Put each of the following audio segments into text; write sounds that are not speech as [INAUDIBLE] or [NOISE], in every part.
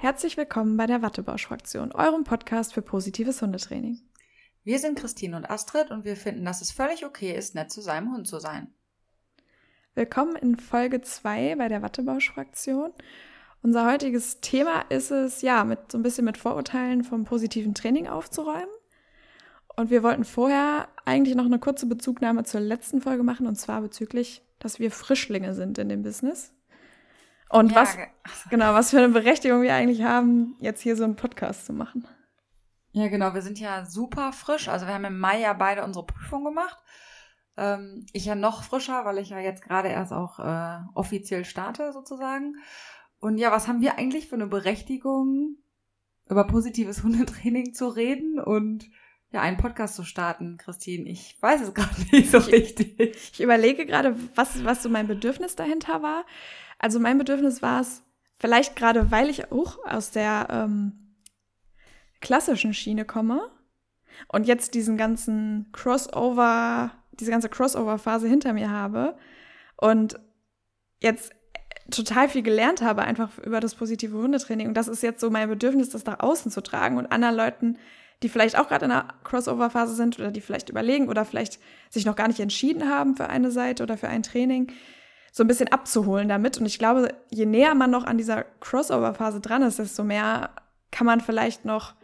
Herzlich willkommen bei der Wattebausch-Fraktion, eurem Podcast für positives Hundetraining. Wir sind Christine und Astrid und wir finden, dass es völlig okay ist, nett zu seinem Hund zu sein. Willkommen in Folge 2 bei der Wattebausch-Fraktion. Unser heutiges Thema ist es, ja, mit so ein bisschen mit Vorurteilen vom positiven Training aufzuräumen. Und wir wollten vorher eigentlich noch eine kurze Bezugnahme zur letzten Folge machen, und zwar bezüglich, dass wir Frischlinge sind in dem Business. Und ja, was, [LAUGHS] genau, was für eine Berechtigung wir eigentlich haben, jetzt hier so einen Podcast zu machen. Ja, genau, wir sind ja super frisch. Also wir haben im Mai ja beide unsere Prüfung gemacht. Ähm, ich ja noch frischer, weil ich ja jetzt gerade erst auch äh, offiziell starte sozusagen. Und ja, was haben wir eigentlich für eine Berechtigung, über positives [LAUGHS] Hundetraining zu reden und ja, einen Podcast zu starten, Christine? Ich weiß es [LAUGHS] gerade nicht so richtig. Ich überlege gerade, was, was so mein Bedürfnis dahinter war. Also mein Bedürfnis war es, vielleicht gerade weil ich auch aus der ähm, klassischen Schiene komme und jetzt diesen ganzen Crossover, diese ganze Crossover-Phase hinter mir habe und jetzt total viel gelernt habe, einfach über das positive Hundetraining. Und das ist jetzt so mein Bedürfnis, das nach außen zu tragen und anderen Leuten, die vielleicht auch gerade in einer Crossover-Phase sind oder die vielleicht überlegen oder vielleicht sich noch gar nicht entschieden haben für eine Seite oder für ein Training, so ein bisschen abzuholen damit. Und ich glaube, je näher man noch an dieser Crossover-Phase dran ist, desto mehr kann man vielleicht noch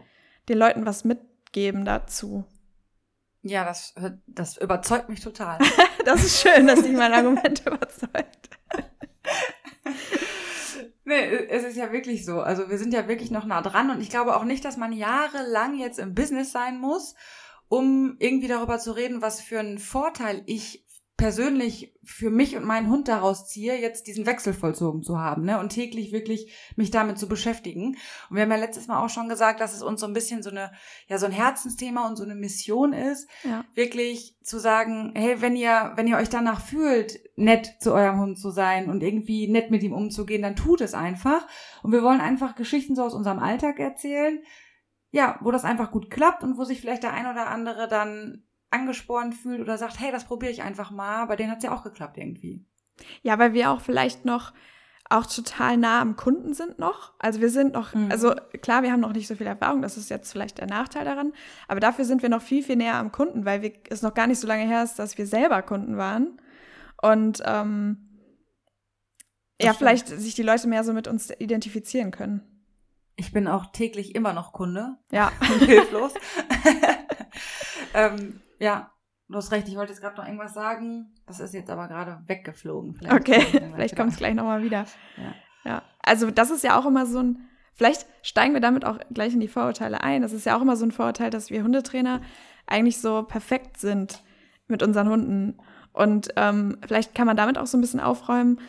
den Leuten was mitgeben dazu. Ja, das, das überzeugt mich total. [LAUGHS] das ist schön, dass dich mein Argument [LAUGHS] überzeugt. Nee, es ist ja wirklich so. Also wir sind ja wirklich noch nah dran und ich glaube auch nicht, dass man jahrelang jetzt im Business sein muss, um irgendwie darüber zu reden, was für einen Vorteil ich persönlich für mich und meinen Hund daraus ziehe, jetzt diesen Wechsel vollzogen zu haben, ne, und täglich wirklich mich damit zu beschäftigen. Und wir haben ja letztes Mal auch schon gesagt, dass es uns so ein bisschen so eine, ja, so ein Herzensthema und so eine Mission ist, ja. wirklich zu sagen, hey, wenn ihr, wenn ihr euch danach fühlt, nett zu eurem Hund zu sein und irgendwie nett mit ihm umzugehen, dann tut es einfach. Und wir wollen einfach Geschichten so aus unserem Alltag erzählen, ja, wo das einfach gut klappt und wo sich vielleicht der ein oder andere dann angespornt fühlt oder sagt, hey, das probiere ich einfach mal. Bei denen hat es ja auch geklappt irgendwie. Ja, weil wir auch vielleicht noch auch total nah am Kunden sind noch. Also wir sind noch, mhm. also klar, wir haben noch nicht so viel Erfahrung, das ist jetzt vielleicht der Nachteil daran, aber dafür sind wir noch viel, viel näher am Kunden, weil wir, es noch gar nicht so lange her ist, dass wir selber Kunden waren. Und ähm, ja, stimmt. vielleicht sich die Leute mehr so mit uns identifizieren können. Ich bin auch täglich immer noch Kunde. Ja. [LAUGHS] hilflos. [LAUGHS] ähm, ja, du hast recht, ich wollte jetzt gerade noch irgendwas sagen. Das ist jetzt aber gerade weggeflogen. Vielleicht okay, vielleicht kommt es gleich nochmal wieder. Ja. ja. Also das ist ja auch immer so ein, vielleicht steigen wir damit auch gleich in die Vorurteile ein. Das ist ja auch immer so ein Vorurteil, dass wir Hundetrainer eigentlich so perfekt sind mit unseren Hunden. Und ähm, vielleicht kann man damit auch so ein bisschen aufräumen.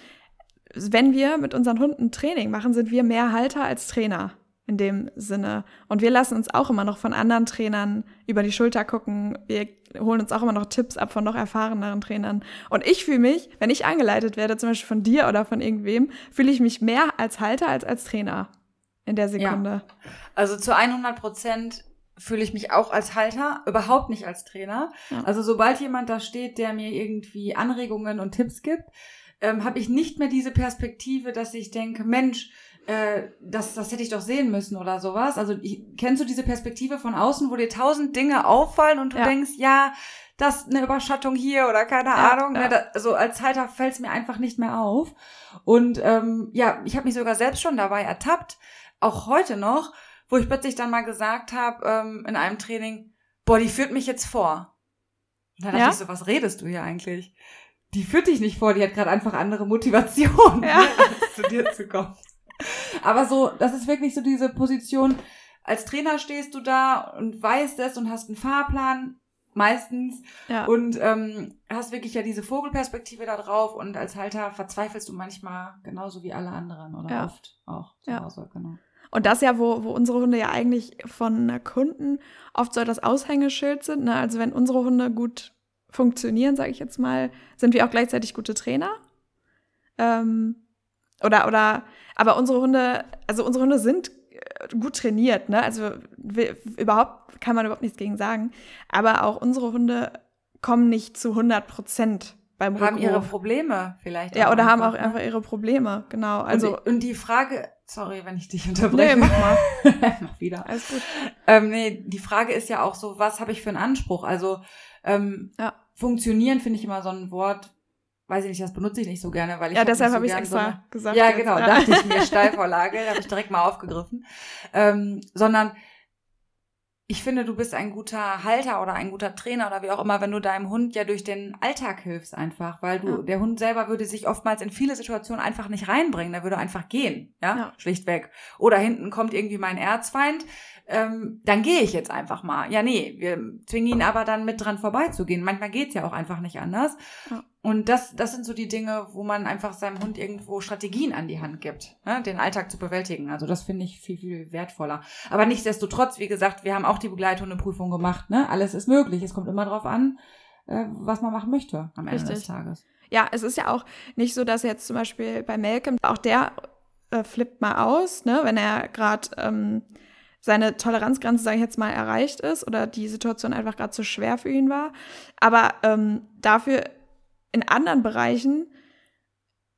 Wenn wir mit unseren Hunden Training machen, sind wir mehr Halter als Trainer in dem Sinne. Und wir lassen uns auch immer noch von anderen Trainern über die Schulter gucken. Wir holen uns auch immer noch Tipps ab von noch erfahreneren Trainern. Und ich fühle mich, wenn ich angeleitet werde, zum Beispiel von dir oder von irgendwem, fühle ich mich mehr als Halter als als Trainer in der Sekunde. Ja. Also zu 100 Prozent fühle ich mich auch als Halter, überhaupt nicht als Trainer. Ja. Also sobald jemand da steht, der mir irgendwie Anregungen und Tipps gibt, ähm, habe ich nicht mehr diese Perspektive, dass ich denke, Mensch, äh, das, das hätte ich doch sehen müssen oder sowas. Also ich, kennst du diese Perspektive von außen, wo dir tausend Dinge auffallen und du ja. denkst, ja, das eine Überschattung hier oder keine ja, Ahnung. Ne, ja. Ne, da, also als Halter fällt es mir einfach nicht mehr auf. Und ähm, ja, ich habe mich sogar selbst schon dabei ertappt, auch heute noch, wo ich plötzlich dann mal gesagt habe ähm, in einem Training, boah, die führt mich jetzt vor. Und dann dachte ich so, was redest du hier eigentlich? Die führt dich nicht vor, die hat gerade einfach andere Motivation, ja. ne, als zu dir zu kommen. Aber so, das ist wirklich so diese Position, als Trainer stehst du da und weißt es und hast einen Fahrplan, meistens. Ja. Und ähm, hast wirklich ja diese Vogelperspektive da drauf und als Halter verzweifelst du manchmal genauso wie alle anderen oder ja. oft auch zu ja. Hause, genau. Und das ja, wo, wo unsere Hunde ja eigentlich von Kunden oft so das Aushängeschild sind. Ne? Also wenn unsere Hunde gut funktionieren, sage ich jetzt mal, sind wir auch gleichzeitig gute Trainer. Ähm, oder, oder, aber unsere Hunde, also unsere Hunde sind äh, gut trainiert, ne? Also wir, überhaupt kann man überhaupt nichts gegen sagen. Aber auch unsere Hunde kommen nicht zu 100 Prozent beim Rückruf. Haben ihre Probleme vielleicht. Ja, oder haben auch ne? einfach ihre Probleme, genau. Also und, und die Frage Sorry, wenn ich dich unterbreche. Nee, mach mal. [LAUGHS] mach wieder. Alles gut. Ähm, nee, die Frage ist ja auch so, was habe ich für einen Anspruch? Also ähm, Ja. funktionieren finde ich immer so ein Wort, weiß ich nicht, das benutze ich nicht so gerne, weil ich Ja, hab deshalb nicht habe so ich es gern so extra eine- gesagt. Ja, genau, dachte ich mir, [LAUGHS] Steilvorlage, habe ich direkt mal aufgegriffen. Ähm, sondern ich finde, du bist ein guter Halter oder ein guter Trainer oder wie auch immer, wenn du deinem Hund ja durch den Alltag hilfst einfach, weil du, Ja. der Hund selber würde sich oftmals in viele Situationen einfach nicht reinbringen, der würde einfach gehen, ja, Ja. schlichtweg. Oder hinten kommt irgendwie mein Erzfeind, ähm, dann gehe ich jetzt einfach mal. Ja, nee, wir zwingen ihn aber dann mit dran vorbeizugehen. Manchmal geht's ja auch einfach nicht anders. Ja. Und das, das sind so die Dinge, wo man einfach seinem Hund irgendwo Strategien an die Hand gibt, ne, den Alltag zu bewältigen. Also das finde ich viel, viel wertvoller. Aber nichtsdestotrotz, wie gesagt, wir haben auch die Begleithundeprüfung gemacht. Ne? Alles ist möglich. Es kommt immer drauf an, äh, was man machen möchte am Ende Richtig. des Tages. Ja, es ist ja auch nicht so, dass jetzt zum Beispiel bei Malcolm, auch der äh, flippt mal aus, ne, wenn er gerade ähm, seine Toleranzgrenze, sage ich jetzt mal, erreicht ist oder die Situation einfach gerade zu schwer für ihn war. Aber ähm, dafür in anderen Bereichen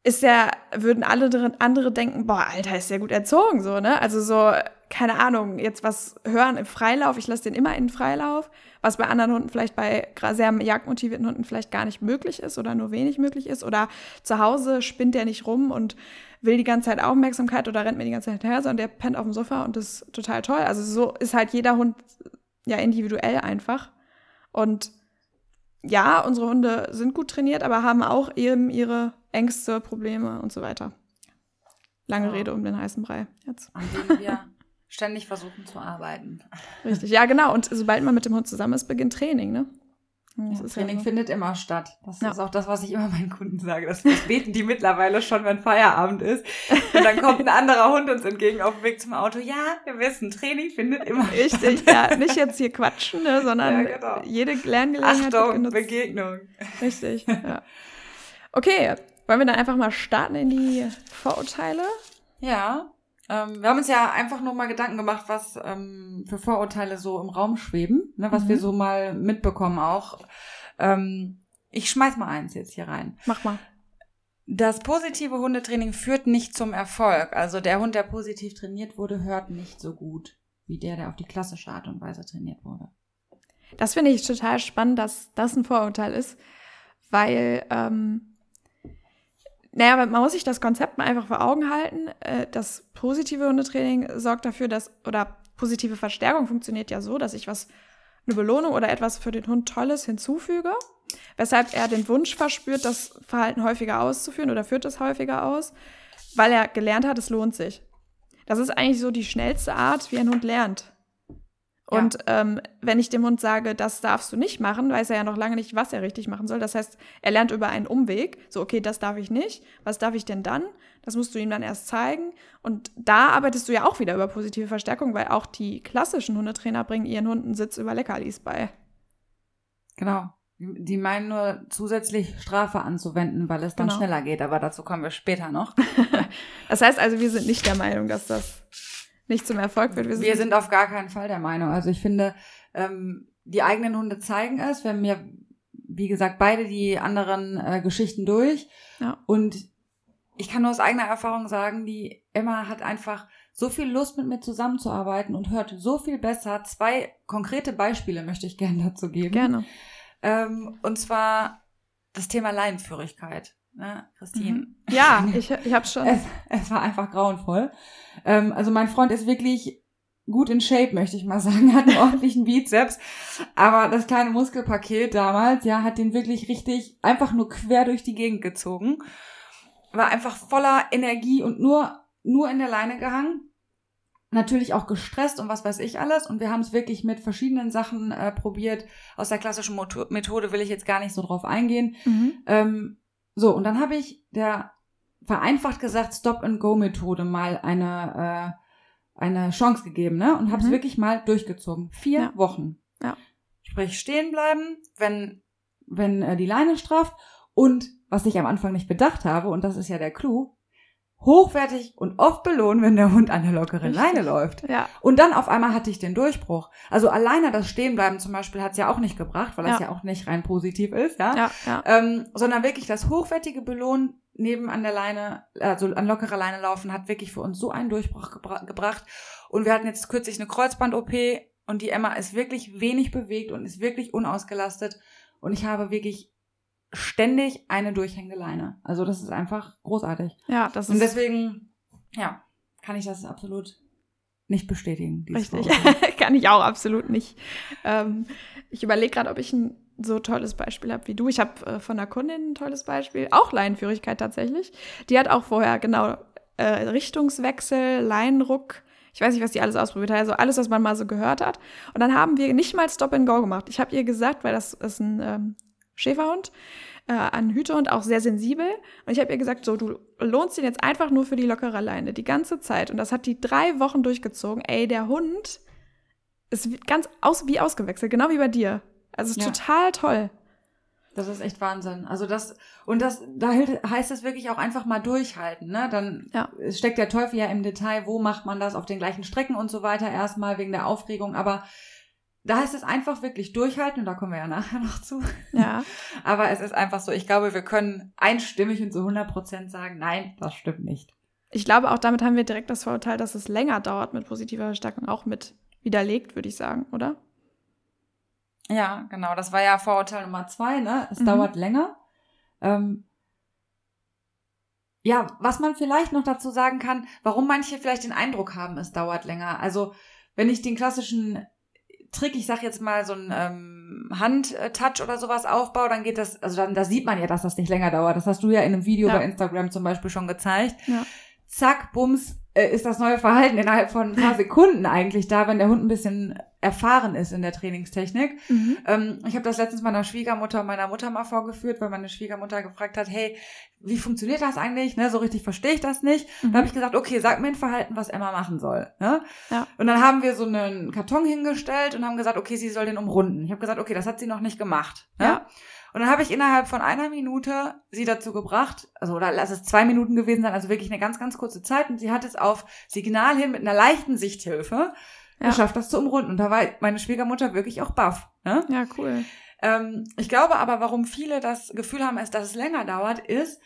ist ja, würden alle drin, andere denken, boah, Alter, ist ja gut erzogen, so, ne? Also so, keine Ahnung, jetzt was hören im Freilauf, ich lasse den immer in den Freilauf, was bei anderen Hunden vielleicht bei sehr jagdmotivierten Hunden vielleicht gar nicht möglich ist oder nur wenig möglich ist. Oder zu Hause spinnt der nicht rum und will die ganze Zeit Aufmerksamkeit oder rennt mir die ganze Zeit hinterher, sondern der pennt auf dem Sofa und das ist total toll. Also so ist halt jeder Hund ja individuell einfach. Und ja, unsere Hunde sind gut trainiert, aber haben auch eben ihre Ängste, Probleme und so weiter. Lange Ja. Rede um den heißen Brei jetzt. An denen wir ständig versuchen zu arbeiten. Richtig. Ja, genau. Und sobald man mit dem Hund zusammen ist, beginnt Training, ne? Das Ja, ist ja Training so. findet immer statt. Das Ja. ist auch das, was ich immer meinen Kunden sage. Das, beten die mittlerweile schon, wenn Feierabend ist. Und dann kommt ein anderer Hund uns entgegen auf dem Weg zum Auto. Ja, wir wissen, Training findet immer Richtig, statt. ja. Nicht jetzt hier quatschen, ne, sondern genau. jede Lerngelegenheit Achtung, genutzt. Begegnung. Richtig, ja. Okay, wollen wir dann einfach mal starten in die Vorurteile? Ja, ähm, wir haben uns ja einfach nur mal Gedanken gemacht, was ähm, für Vorurteile so im Raum schweben, ne, was Mhm. wir so mal mitbekommen auch. Ähm, ich schmeiß mal eins jetzt hier rein. Mach mal. Das positive Hundetraining führt nicht zum Erfolg. Also der Hund, der positiv trainiert wurde, hört nicht so gut wie der, der auf die klassische Art und Weise trainiert wurde. Das finde ich total spannend, dass das ein Vorurteil ist, weil, ähm, naja, man muss sich das Konzept mal einfach vor Augen halten. Äh, Das positive Hundetraining sorgt dafür, dass, oder positive Verstärkung funktioniert ja so, dass ich was, eine Belohnung oder etwas für den Hund Tolles hinzufüge, weshalb er den Wunsch verspürt, das Verhalten häufiger auszuführen oder führt es häufiger aus, weil er gelernt hat, es lohnt sich. Das ist eigentlich so die schnellste Art, wie ein Hund lernt. Ja. Und ähm, wenn ich dem Hund sage, das darfst du nicht machen, weiß er ja noch lange nicht, was er richtig machen soll. Das heißt, er lernt über einen Umweg. So, okay, das darf ich nicht. Was darf ich denn dann? Das musst du ihm dann erst zeigen. Und da arbeitest du ja auch wieder über positive Verstärkung, weil auch die klassischen Hundetrainer bringen ihren Hunden Sitz über Leckerlis bei. Genau. Die meinen nur zusätzlich Strafe anzuwenden, weil es dann Genau. schneller geht, aber dazu kommen wir später noch. [LAUGHS] Das heißt also, wir sind nicht der Meinung, dass das nicht zum Erfolg wird. Wir sind auf gar keinen Fall der Meinung. Also ich finde, ähm, die eigenen Hunde zeigen es. Wir haben ja, wie gesagt, beide die anderen äh, Geschichten durch. Ja. Und ich kann nur aus eigener Erfahrung sagen, die Emma hat einfach so viel Lust, mit mir zusammenzuarbeiten und hört so viel besser. Zwei konkrete Beispiele möchte ich gerne dazu geben. Gerne. Ähm, und zwar das Thema Leinenführigkeit. Ne, Christine? Mhm. [LAUGHS] Ja, ich, ich habe schon. Es, es war einfach grauenvoll. Ähm, also mein Freund ist wirklich gut in Shape, möchte ich mal [LAUGHS] sagen, hat einen ordentlichen Bizeps. Aber das kleine Muskelpaket damals, ja, hat den wirklich richtig einfach nur quer durch die Gegend gezogen. War einfach voller Energie und nur, nur in der Leine gehangen. Natürlich auch gestresst und was weiß ich alles. Und wir haben es wirklich mit verschiedenen Sachen äh, probiert. Aus der klassischen Methode will ich jetzt gar nicht so drauf eingehen. Mhm. Ähm, so, und dann habe ich der vereinfacht gesagt Stop-and-Go-Methode mal eine, äh, eine Chance gegeben, ne? Und habe es Mhm. wirklich mal durchgezogen. Vier Ja. Wochen. Ja. Sprich, stehen bleiben, wenn, wenn äh, die Leine strafft. Und was ich am Anfang nicht bedacht habe, und das ist ja der Clou, hochwertig und oft belohnen, wenn der Hund an der lockeren Richtig. Leine läuft. Ja, Und dann auf einmal hatte ich den Durchbruch. Also alleine das Stehenbleiben zum Beispiel hat es ja auch nicht gebracht, weil das Ja. ja auch nicht rein positiv ist, ja. ja, ja. Ähm, sondern wirklich das hochwertige Belohnen neben an der Leine, also an lockerer Leine laufen, hat wirklich für uns so einen Durchbruch gebra gebracht. Und wir hatten jetzt kürzlich eine Kreuzband-OP und die Emma ist wirklich wenig bewegt und ist wirklich unausgelastet. Und ich habe wirklich ständig eine Durchhängeleine. Also das ist einfach großartig. Ja, das ist. Und deswegen, ja, kann ich das absolut nicht bestätigen. Richtig, [LAUGHS] kann ich auch absolut nicht. Ähm, ich überlege gerade, ob ich ein so tolles Beispiel habe wie du. Ich habe äh, von einer Kundin ein tolles Beispiel, auch Leinenführigkeit tatsächlich. Die hat auch vorher genau äh, Richtungswechsel, Leinenruck. Ich weiß nicht, was die alles ausprobiert hat, also alles, was man mal so gehört hat. Und dann haben wir nicht mal Stop and Go gemacht. Ich habe ihr gesagt, weil das ist ein ähm, Schäferhund, äh, ein Hütehund, auch sehr sensibel. Und ich habe ihr gesagt, so, du lohnst ihn jetzt einfach nur für die lockere Leine, die ganze Zeit. Und das hat die drei Wochen durchgezogen. Ey, der Hund ist ganz aus, wie ausgewechselt, genau wie bei dir. Also ja. total toll. Das ist echt Wahnsinn. Also das, und das, da heißt es wirklich auch einfach mal durchhalten, ne? Dann ja. steckt der Teufel ja im Detail, wo macht man das auf den gleichen Strecken und so weiter, erstmal wegen der Aufregung, aber da heißt es einfach wirklich durchhalten und da kommen wir ja nachher [LAUGHS] noch zu. Ja. [LAUGHS] aber es ist einfach so, ich glaube, wir können einstimmig und zu 100 Prozent sagen, nein, das stimmt nicht. Ich glaube, auch damit haben wir direkt das Vorurteil, dass es länger dauert mit positiver Verstärkung auch mit widerlegt, würde ich sagen, oder? Ja, genau. Das war ja Vorurteil Nummer zwei, ne? Es mhm. dauert länger. Ähm, ja, was man vielleicht noch dazu sagen kann, warum manche vielleicht den Eindruck haben, es dauert länger. Also, wenn ich den klassischen Trick, ich sag jetzt mal so ein ähm, Handtouch oder sowas aufbaue, dann geht das, also dann da sieht man ja, dass das nicht länger dauert. Das hast du ja in einem Video ja. bei Instagram zum Beispiel schon gezeigt. Ja. Zack, bums, ist das neue Verhalten innerhalb von ein paar Sekunden eigentlich da, wenn der Hund ein bisschen erfahren ist in der Trainingstechnik. Mhm. Ähm, ich habe das letztens meiner Schwiegermutter meiner Mutter mal vorgeführt, weil meine Schwiegermutter gefragt hat, hey, wie funktioniert das eigentlich? Ne, so richtig verstehe ich das nicht. Mhm. Da habe ich gesagt, okay, sag mir ein Verhalten, was Emma machen soll. Ne? Ja. Und dann haben wir so einen Karton hingestellt und haben gesagt, okay, sie soll den umrunden. Ich habe gesagt, okay, das hat sie noch nicht gemacht. Ne? Ja. Und dann habe ich innerhalb von einer Minute sie dazu gebracht, also oder lass es zwei Minuten gewesen sein, also wirklich eine ganz, ganz kurze Zeit. Und sie hat es auf Signal hin mit einer leichten Sichthilfe ja. geschafft, das zu umrunden. Und da war meine Schwiegermutter wirklich auch baff. Ne? Ja, cool. Ähm, ich glaube aber, warum viele das Gefühl haben, dass es länger dauert, ist,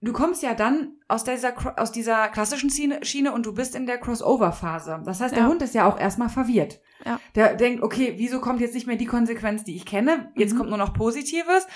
du kommst ja dann aus dieser, aus dieser klassischen Schiene und du bist in der Crossover-Phase. Das heißt, der ja. Hund ist ja auch erstmal verwirrt. Ja. Der denkt, okay, wieso kommt jetzt nicht mehr die Konsequenz, die ich kenne? Jetzt mhm. kommt nur noch Positives.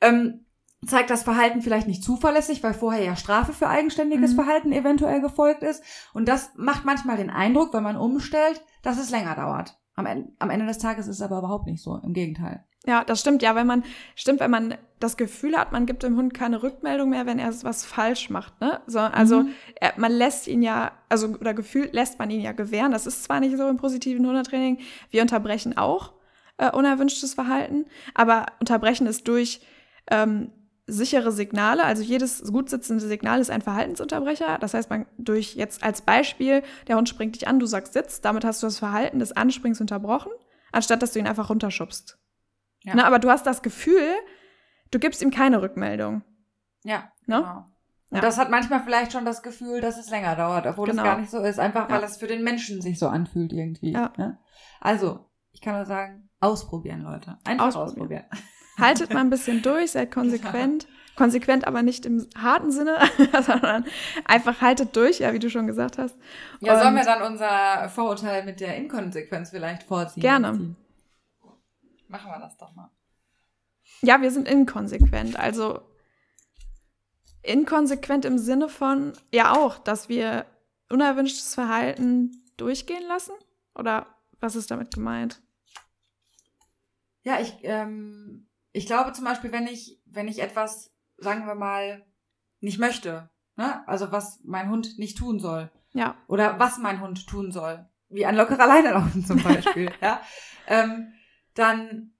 Ähm, zeigt das Verhalten vielleicht nicht zuverlässig, weil vorher ja Strafe für eigenständiges mhm. Verhalten eventuell gefolgt ist. Und das macht manchmal den Eindruck, wenn man umstellt, dass es länger dauert. Am Ende, am Ende des Tages ist es aber überhaupt nicht so. Im Gegenteil. Ja, das stimmt. Ja, wenn man, stimmt, wenn man das Gefühl hat, man gibt dem Hund keine Rückmeldung mehr, wenn er was falsch macht, ne? So, also, mhm. er, man lässt ihn ja, also, oder gefühlt lässt man ihn ja gewähren. Das ist zwar nicht so im positiven Hundetraining. Wir unterbrechen auch äh, unerwünschtes Verhalten, aber unterbrechen es durch ähm, sichere Signale. Also jedes gut sitzende Signal ist ein Verhaltensunterbrecher. Das heißt, man durch jetzt als Beispiel, der Hund springt dich an, du sagst Sitz, damit hast du das Verhalten des Ansprings unterbrochen, anstatt dass du ihn einfach runterschubst. Ja. Ne, aber du hast das Gefühl, du gibst ihm keine Rückmeldung. Ja, ne? genau. Und ja. das hat manchmal vielleicht schon das Gefühl, dass es länger dauert, obwohl genau. es gar nicht so ist. Einfach, weil ja. es für den Menschen sich so anfühlt irgendwie. Ja. Ne? Also, ich kann nur sagen, ausprobieren, Leute. Einfach ausprobieren. ausprobieren. Haltet mal ein bisschen durch, seid konsequent. Konsequent aber nicht im harten Sinne, [LAUGHS] sondern einfach haltet durch, ja, wie du schon gesagt hast. Ja, Und sollen wir dann unser Vorurteil mit der Inkonsequenz vielleicht vorziehen? Gerne. Machen wir das doch mal. Ja, wir sind inkonsequent. Also inkonsequent im Sinne von, ja auch, dass wir unerwünschtes Verhalten durchgehen lassen? Oder was ist damit gemeint? Ja, ich, ähm, ich glaube zum Beispiel, wenn ich, wenn ich etwas, sagen wir mal, nicht möchte, ne? also was mein Hund nicht tun soll. Ja. Oder was mein Hund tun soll. Wie ein lockerer Leine laufen zum [LAUGHS] Beispiel. ja. Ähm, dann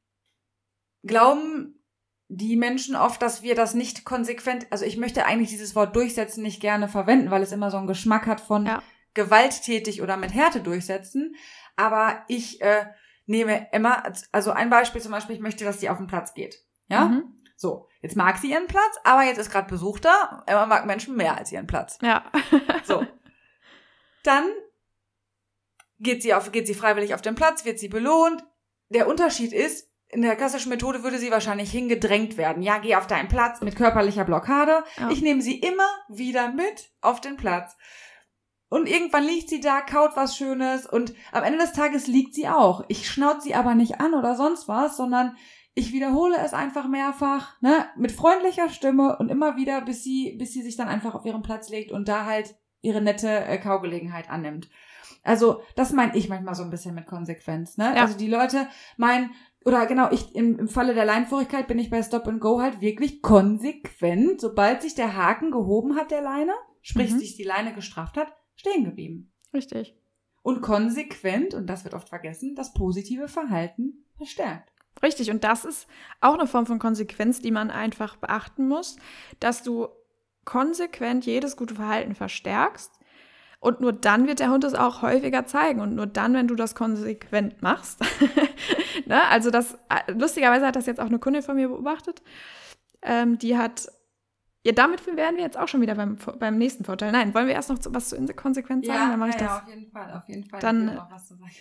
glauben die Menschen oft, dass wir das nicht konsequent, also ich möchte eigentlich dieses Wort durchsetzen nicht gerne verwenden, weil es immer so einen Geschmack hat von ja. gewalttätig oder mit Härte durchsetzen. Aber ich äh, nehme immer, also ein Beispiel zum Beispiel, ich möchte, dass sie auf den Platz geht. Ja? Mhm. So, jetzt mag sie ihren Platz, aber jetzt ist gerade Besuch da. Emma mag Menschen mehr als ihren Platz. Ja. [LAUGHS] so. Dann geht sie auf, geht sie freiwillig auf den Platz, wird sie belohnt. Der Unterschied ist, in der klassischen Methode würde sie wahrscheinlich hingedrängt werden. Ja, geh auf deinen Platz mit körperlicher Blockade. Ja. Ich nehme sie immer wieder mit auf den Platz. Und irgendwann liegt sie da, kaut was Schönes und am Ende des Tages liegt sie auch. Ich schnaut sie aber nicht an oder sonst was, sondern ich wiederhole es einfach mehrfach, ne, mit freundlicher Stimme und immer wieder, bis sie, bis sie sich dann einfach auf ihren Platz legt und da halt ihre nette äh, Kaugelegenheit annimmt. Also, das meine ich manchmal so ein bisschen mit Konsequenz, ne? Ja. Also die Leute meinen, oder genau, ich im, im Falle der Leinenfurigkeit bin ich bei Stop and Go halt wirklich konsequent, sobald sich der Haken gehoben hat der Leine, sprich mhm. sich die Leine gestrafft hat, stehen geblieben. Richtig. Und konsequent, und das wird oft vergessen, das positive Verhalten verstärkt. Richtig, und das ist auch eine Form von Konsequenz, die man einfach beachten muss, dass du konsequent jedes gute Verhalten verstärkst. Und nur dann wird der Hund es auch häufiger zeigen. Und nur dann, wenn du das konsequent machst. [LAUGHS] ne? Also das, äh, lustigerweise hat das jetzt auch eine Kundin von mir beobachtet. Ähm, die hat ja, damit wären wir jetzt auch schon wieder beim, beim nächsten Vorteil. Nein, wollen wir erst noch was zu Konsequenz sagen? Ja, dann mache ich ja, das. Ja, auf jeden Fall, auf jeden Fall. Dann,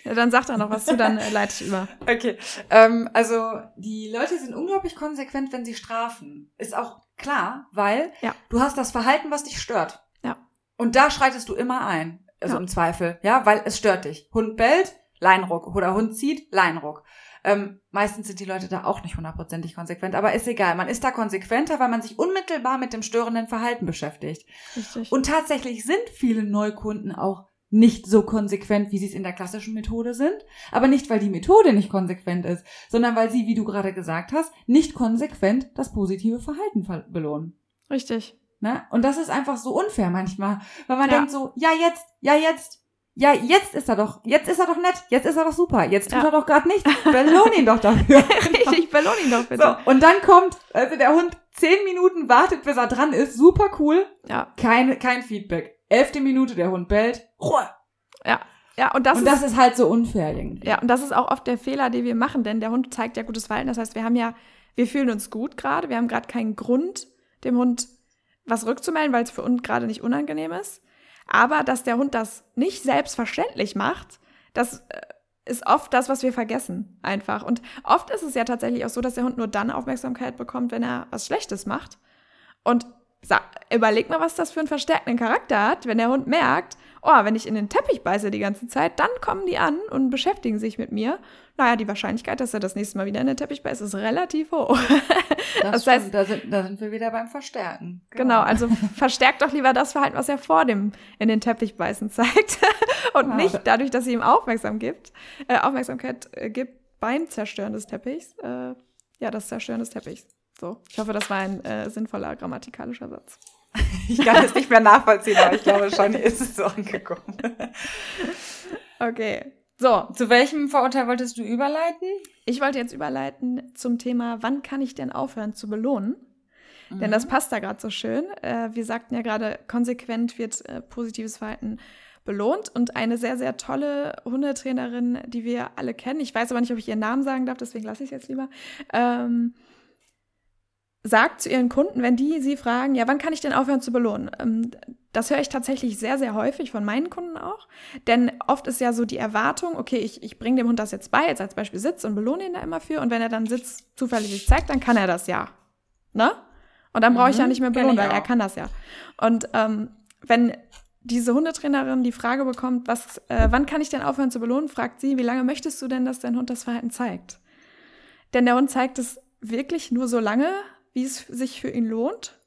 ja, dann sagt er noch was zu, dann äh, leite ich über. [LAUGHS] Okay, ähm, also die Leute sind unglaublich konsequent, wenn sie strafen. Ist auch klar, weil ja. du hast das Verhalten, was dich stört. Ja. Und da schreitest du immer ein, also im Zweifel, ja, weil es stört dich. Hund bellt, Leinruck. Oder Hund zieht, Leinruck. Ähm, meistens sind die Leute da auch nicht hundertprozentig konsequent, aber ist egal. Man ist da konsequenter, weil man sich unmittelbar mit dem störenden Verhalten beschäftigt. Richtig. Und tatsächlich sind viele Neukunden auch nicht so konsequent, wie sie es in der klassischen Methode sind. Aber nicht, weil die Methode nicht konsequent ist, sondern weil sie, wie du gerade gesagt hast, nicht konsequent das positive Verhalten belohnen. Richtig. Ne? Und das ist einfach so unfair manchmal, weil man ja. denkt so, ja jetzt, ja jetzt, ja, jetzt ist er doch, jetzt ist er doch nett, jetzt ist er doch super, jetzt tut ja. er doch gerade nichts. Belohn ihn doch dafür. [LAUGHS] Richtig, belohn ihn doch bitte. So, und dann kommt, also der Hund zehn Minuten wartet, bis er dran ist, super cool. Ja. Kein, kein Feedback. Elfte Minute, der Hund bellt, Ruhe. Ja. Ja, und das, und das ist, ist halt so unfair irgendwie. Ja, und das ist auch oft der Fehler, den wir machen, denn der Hund zeigt ja gutes Verhalten. Das heißt, wir haben ja, wir fühlen uns gut gerade, wir haben gerade keinen Grund, dem Hund was rückzumelden, weil es für uns gerade nicht unangenehm ist. Aber dass der Hund das nicht selbstverständlich macht, das äh, ist oft das, was wir vergessen einfach. Und oft ist es ja tatsächlich auch so, dass der Hund nur dann Aufmerksamkeit bekommt, wenn er was Schlechtes macht. Und überleg mal, was das für einen verstärkenden Charakter hat, wenn der Hund merkt, oh, wenn ich in den Teppich beiße die ganze Zeit, dann kommen die an und beschäftigen sich mit mir. Naja, die Wahrscheinlichkeit, dass er das nächste Mal wieder in den Teppich beißt, ist relativ hoch. Das, [LAUGHS] das heißt, da sind, da sind wir wieder beim Verstärken. Genau. genau, also verstärkt doch lieber das Verhalten, was er vor dem in den Teppich beißen zeigt [LAUGHS] und ja. nicht dadurch, dass sie ihm Aufmerksam gibt, äh, Aufmerksamkeit äh, gibt beim Zerstören des Teppichs. Äh, ja, das Zerstören des Teppichs. So, ich hoffe, das war ein äh, sinnvoller grammatikalischer Satz. [LAUGHS] ich kann es nicht mehr nachvollziehen, aber ich glaube schon [LAUGHS] ist es so angekommen. okay. So, zu welchem Vorurteil wolltest du überleiten? Ich wollte jetzt überleiten zum Thema, wann kann ich denn aufhören zu belohnen? Mhm. Denn das passt da gerade so schön. Äh, wir sagten ja gerade, konsequent wird äh, positives Verhalten belohnt. Und eine sehr, sehr tolle Hundetrainerin, die wir alle kennen, ich weiß aber nicht, ob ich ihren Namen sagen darf, deswegen lasse ich es jetzt lieber, ähm, sagt zu ihren Kunden, wenn die sie fragen, ja, wann kann ich denn aufhören zu belohnen? Ähm, das höre ich tatsächlich sehr, sehr häufig von meinen Kunden auch. Denn oft ist ja so die Erwartung, okay, ich, ich bringe dem Hund das jetzt bei, jetzt als Beispiel Sitz und belohne ihn da immer für. Und wenn er dann Sitz zufällig zeigt, dann kann er das ja. Ne? Und dann brauche ich ja mhm, nicht mehr belohnen, weil er kann das ja. Und ähm, wenn diese Hundetrainerin die Frage bekommt, was, äh, wann kann ich denn aufhören zu belohnen, fragt sie, wie lange möchtest du denn, dass dein Hund das Verhalten zeigt? Denn der Hund zeigt es wirklich nur so lange, wie es sich für ihn lohnt.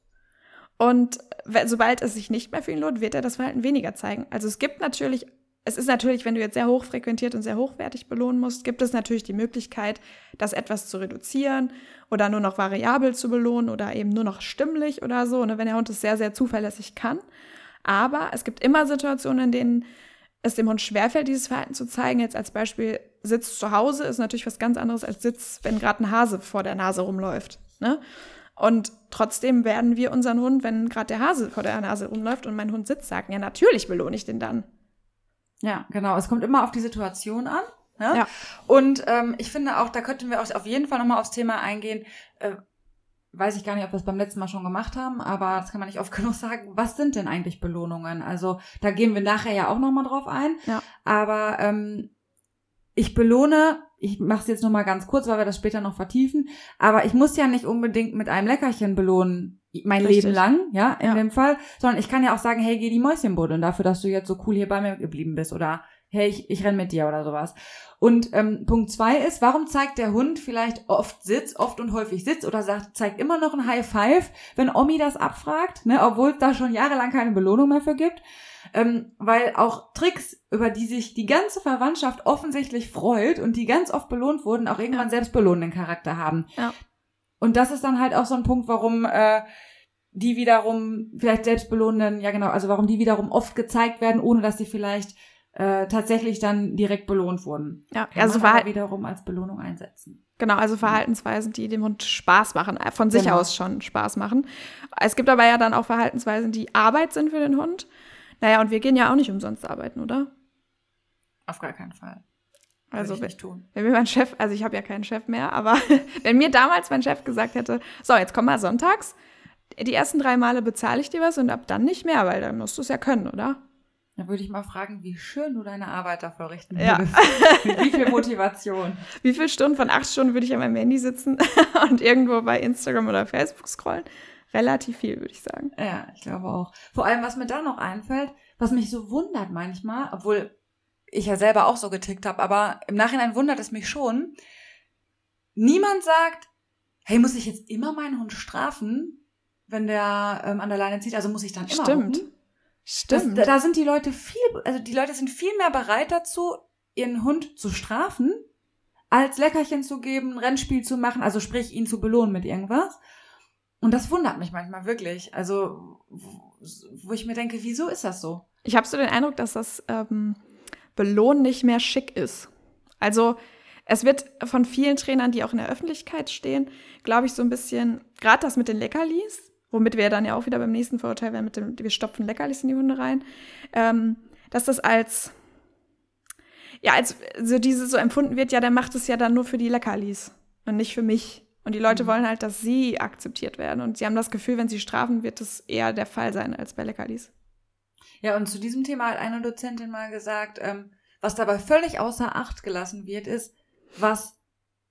Und sobald es sich nicht mehr für ihn lohnt, wird er das Verhalten weniger zeigen. Also es gibt natürlich, es ist natürlich, wenn du jetzt sehr hoch frequentiert und sehr hochwertig belohnen musst, gibt es natürlich die Möglichkeit, das etwas zu reduzieren oder nur noch variabel zu belohnen oder eben nur noch stimmlich oder so, ne, wenn der Hund es sehr, sehr zuverlässig kann. Aber es gibt immer Situationen, in denen es dem Hund schwerfällt, dieses Verhalten zu zeigen. Jetzt als Beispiel Sitz zu Hause ist natürlich was ganz anderes als Sitz, wenn gerade ein Hase vor der Nase rumläuft. Ne? Und trotzdem werden wir unseren Hund, wenn gerade der Hase vor der Nase rumläuft und mein Hund sitzt, sagen, ja, natürlich belohne ich den dann. Ja, genau. Es kommt immer auf die Situation an. Ne? Ja. Und ähm, ich finde auch, da könnten wir auch auf jeden Fall nochmal aufs Thema eingehen. Äh, weiß ich gar nicht, ob wir es beim letzten Mal schon gemacht haben, aber das kann man nicht oft [LAUGHS] genug sagen. Was sind denn eigentlich Belohnungen? Also da gehen wir nachher ja auch nochmal drauf ein. Ja. Aber ähm, ich belohne, ich mache es jetzt nur mal ganz kurz, weil wir das später noch vertiefen, aber ich muss ja nicht unbedingt mit einem Leckerchen belohnen, mein Richtig. Leben lang, ja, in ja. dem Fall, sondern ich kann ja auch sagen, hey, geh die Mäuschen buddeln dafür, dass du jetzt so cool hier bei mir geblieben bist oder hey, ich, ich renn mit dir oder sowas. Und ähm, Punkt zwei ist, warum zeigt der Hund vielleicht oft Sitz, oft und häufig Sitz oder sagt, zeigt immer noch ein High Five, wenn Omi das abfragt, ne, obwohl es da schon jahrelang keine Belohnung mehr für gibt. Ähm, weil auch Tricks, über die sich die ganze Verwandtschaft offensichtlich freut und die ganz oft belohnt wurden, auch irgendwann ja. selbst belohnenden Charakter haben. Ja. Und das ist dann halt auch so ein Punkt, warum äh, die wiederum vielleicht selbstbelohnenden, ja genau, also warum die wiederum oft gezeigt werden, ohne dass sie vielleicht äh, tatsächlich dann direkt belohnt wurden. Ja, Kann also man wiederum als Belohnung einsetzen. Genau, also Verhaltensweisen, die dem Hund Spaß machen, äh, von sich genau. aus schon Spaß machen. Es gibt aber ja dann auch Verhaltensweisen, die Arbeit sind für den Hund. Naja, und wir gehen ja auch nicht umsonst arbeiten, oder? Auf gar keinen Fall. Also wenn, wenn mir mein Chef, also ich habe ja keinen Chef mehr, aber [LAUGHS] wenn mir damals mein Chef gesagt hätte, so, jetzt komm mal sonntags, die ersten drei Male bezahle ich dir was und ab dann nicht mehr, weil dann musst du es ja können, oder? Da würde ich mal fragen, wie schön du deine Arbeit da würdest. Ja. [LAUGHS] wie viel [LAUGHS] Motivation. Wie viele Stunden von acht Stunden würde ich an meinem Handy sitzen und irgendwo bei Instagram oder Facebook scrollen? Relativ viel, würde ich sagen. Ja, ich glaube auch. Vor allem, was mir da noch einfällt, was mich so wundert manchmal, obwohl ich ja selber auch so getickt habe, aber im Nachhinein wundert es mich schon. Niemand sagt, hey, muss ich jetzt immer meinen Hund strafen, wenn der ähm, an der Leine zieht? Also muss ich dann immer Stimmt. Hucken? Stimmt. Das, da sind die Leute viel, also die Leute sind viel mehr bereit dazu, ihren Hund zu strafen, als Leckerchen zu geben, Rennspiel zu machen, also sprich, ihn zu belohnen mit irgendwas. Und das wundert mich manchmal wirklich. Also, wo ich mir denke, wieso ist das so? Ich habe so den Eindruck, dass das ähm, Belohnen nicht mehr schick ist. Also, es wird von vielen Trainern, die auch in der Öffentlichkeit stehen, glaube ich, so ein bisschen, gerade das mit den Leckerlis, womit wir dann ja auch wieder beim nächsten Vorurteil wären, mit dem, wir stopfen Leckerlis in die Hunde rein, ähm, dass das als, ja, als so diese so empfunden wird, ja, der macht es ja dann nur für die Leckerlis und nicht für mich. Und die Leute mhm. wollen halt, dass sie akzeptiert werden. Und sie haben das Gefühl, wenn sie strafen, wird das eher der Fall sein als bei Leckerlis. Ja, und zu diesem Thema hat eine Dozentin mal gesagt, ähm, was dabei völlig außer Acht gelassen wird, ist, was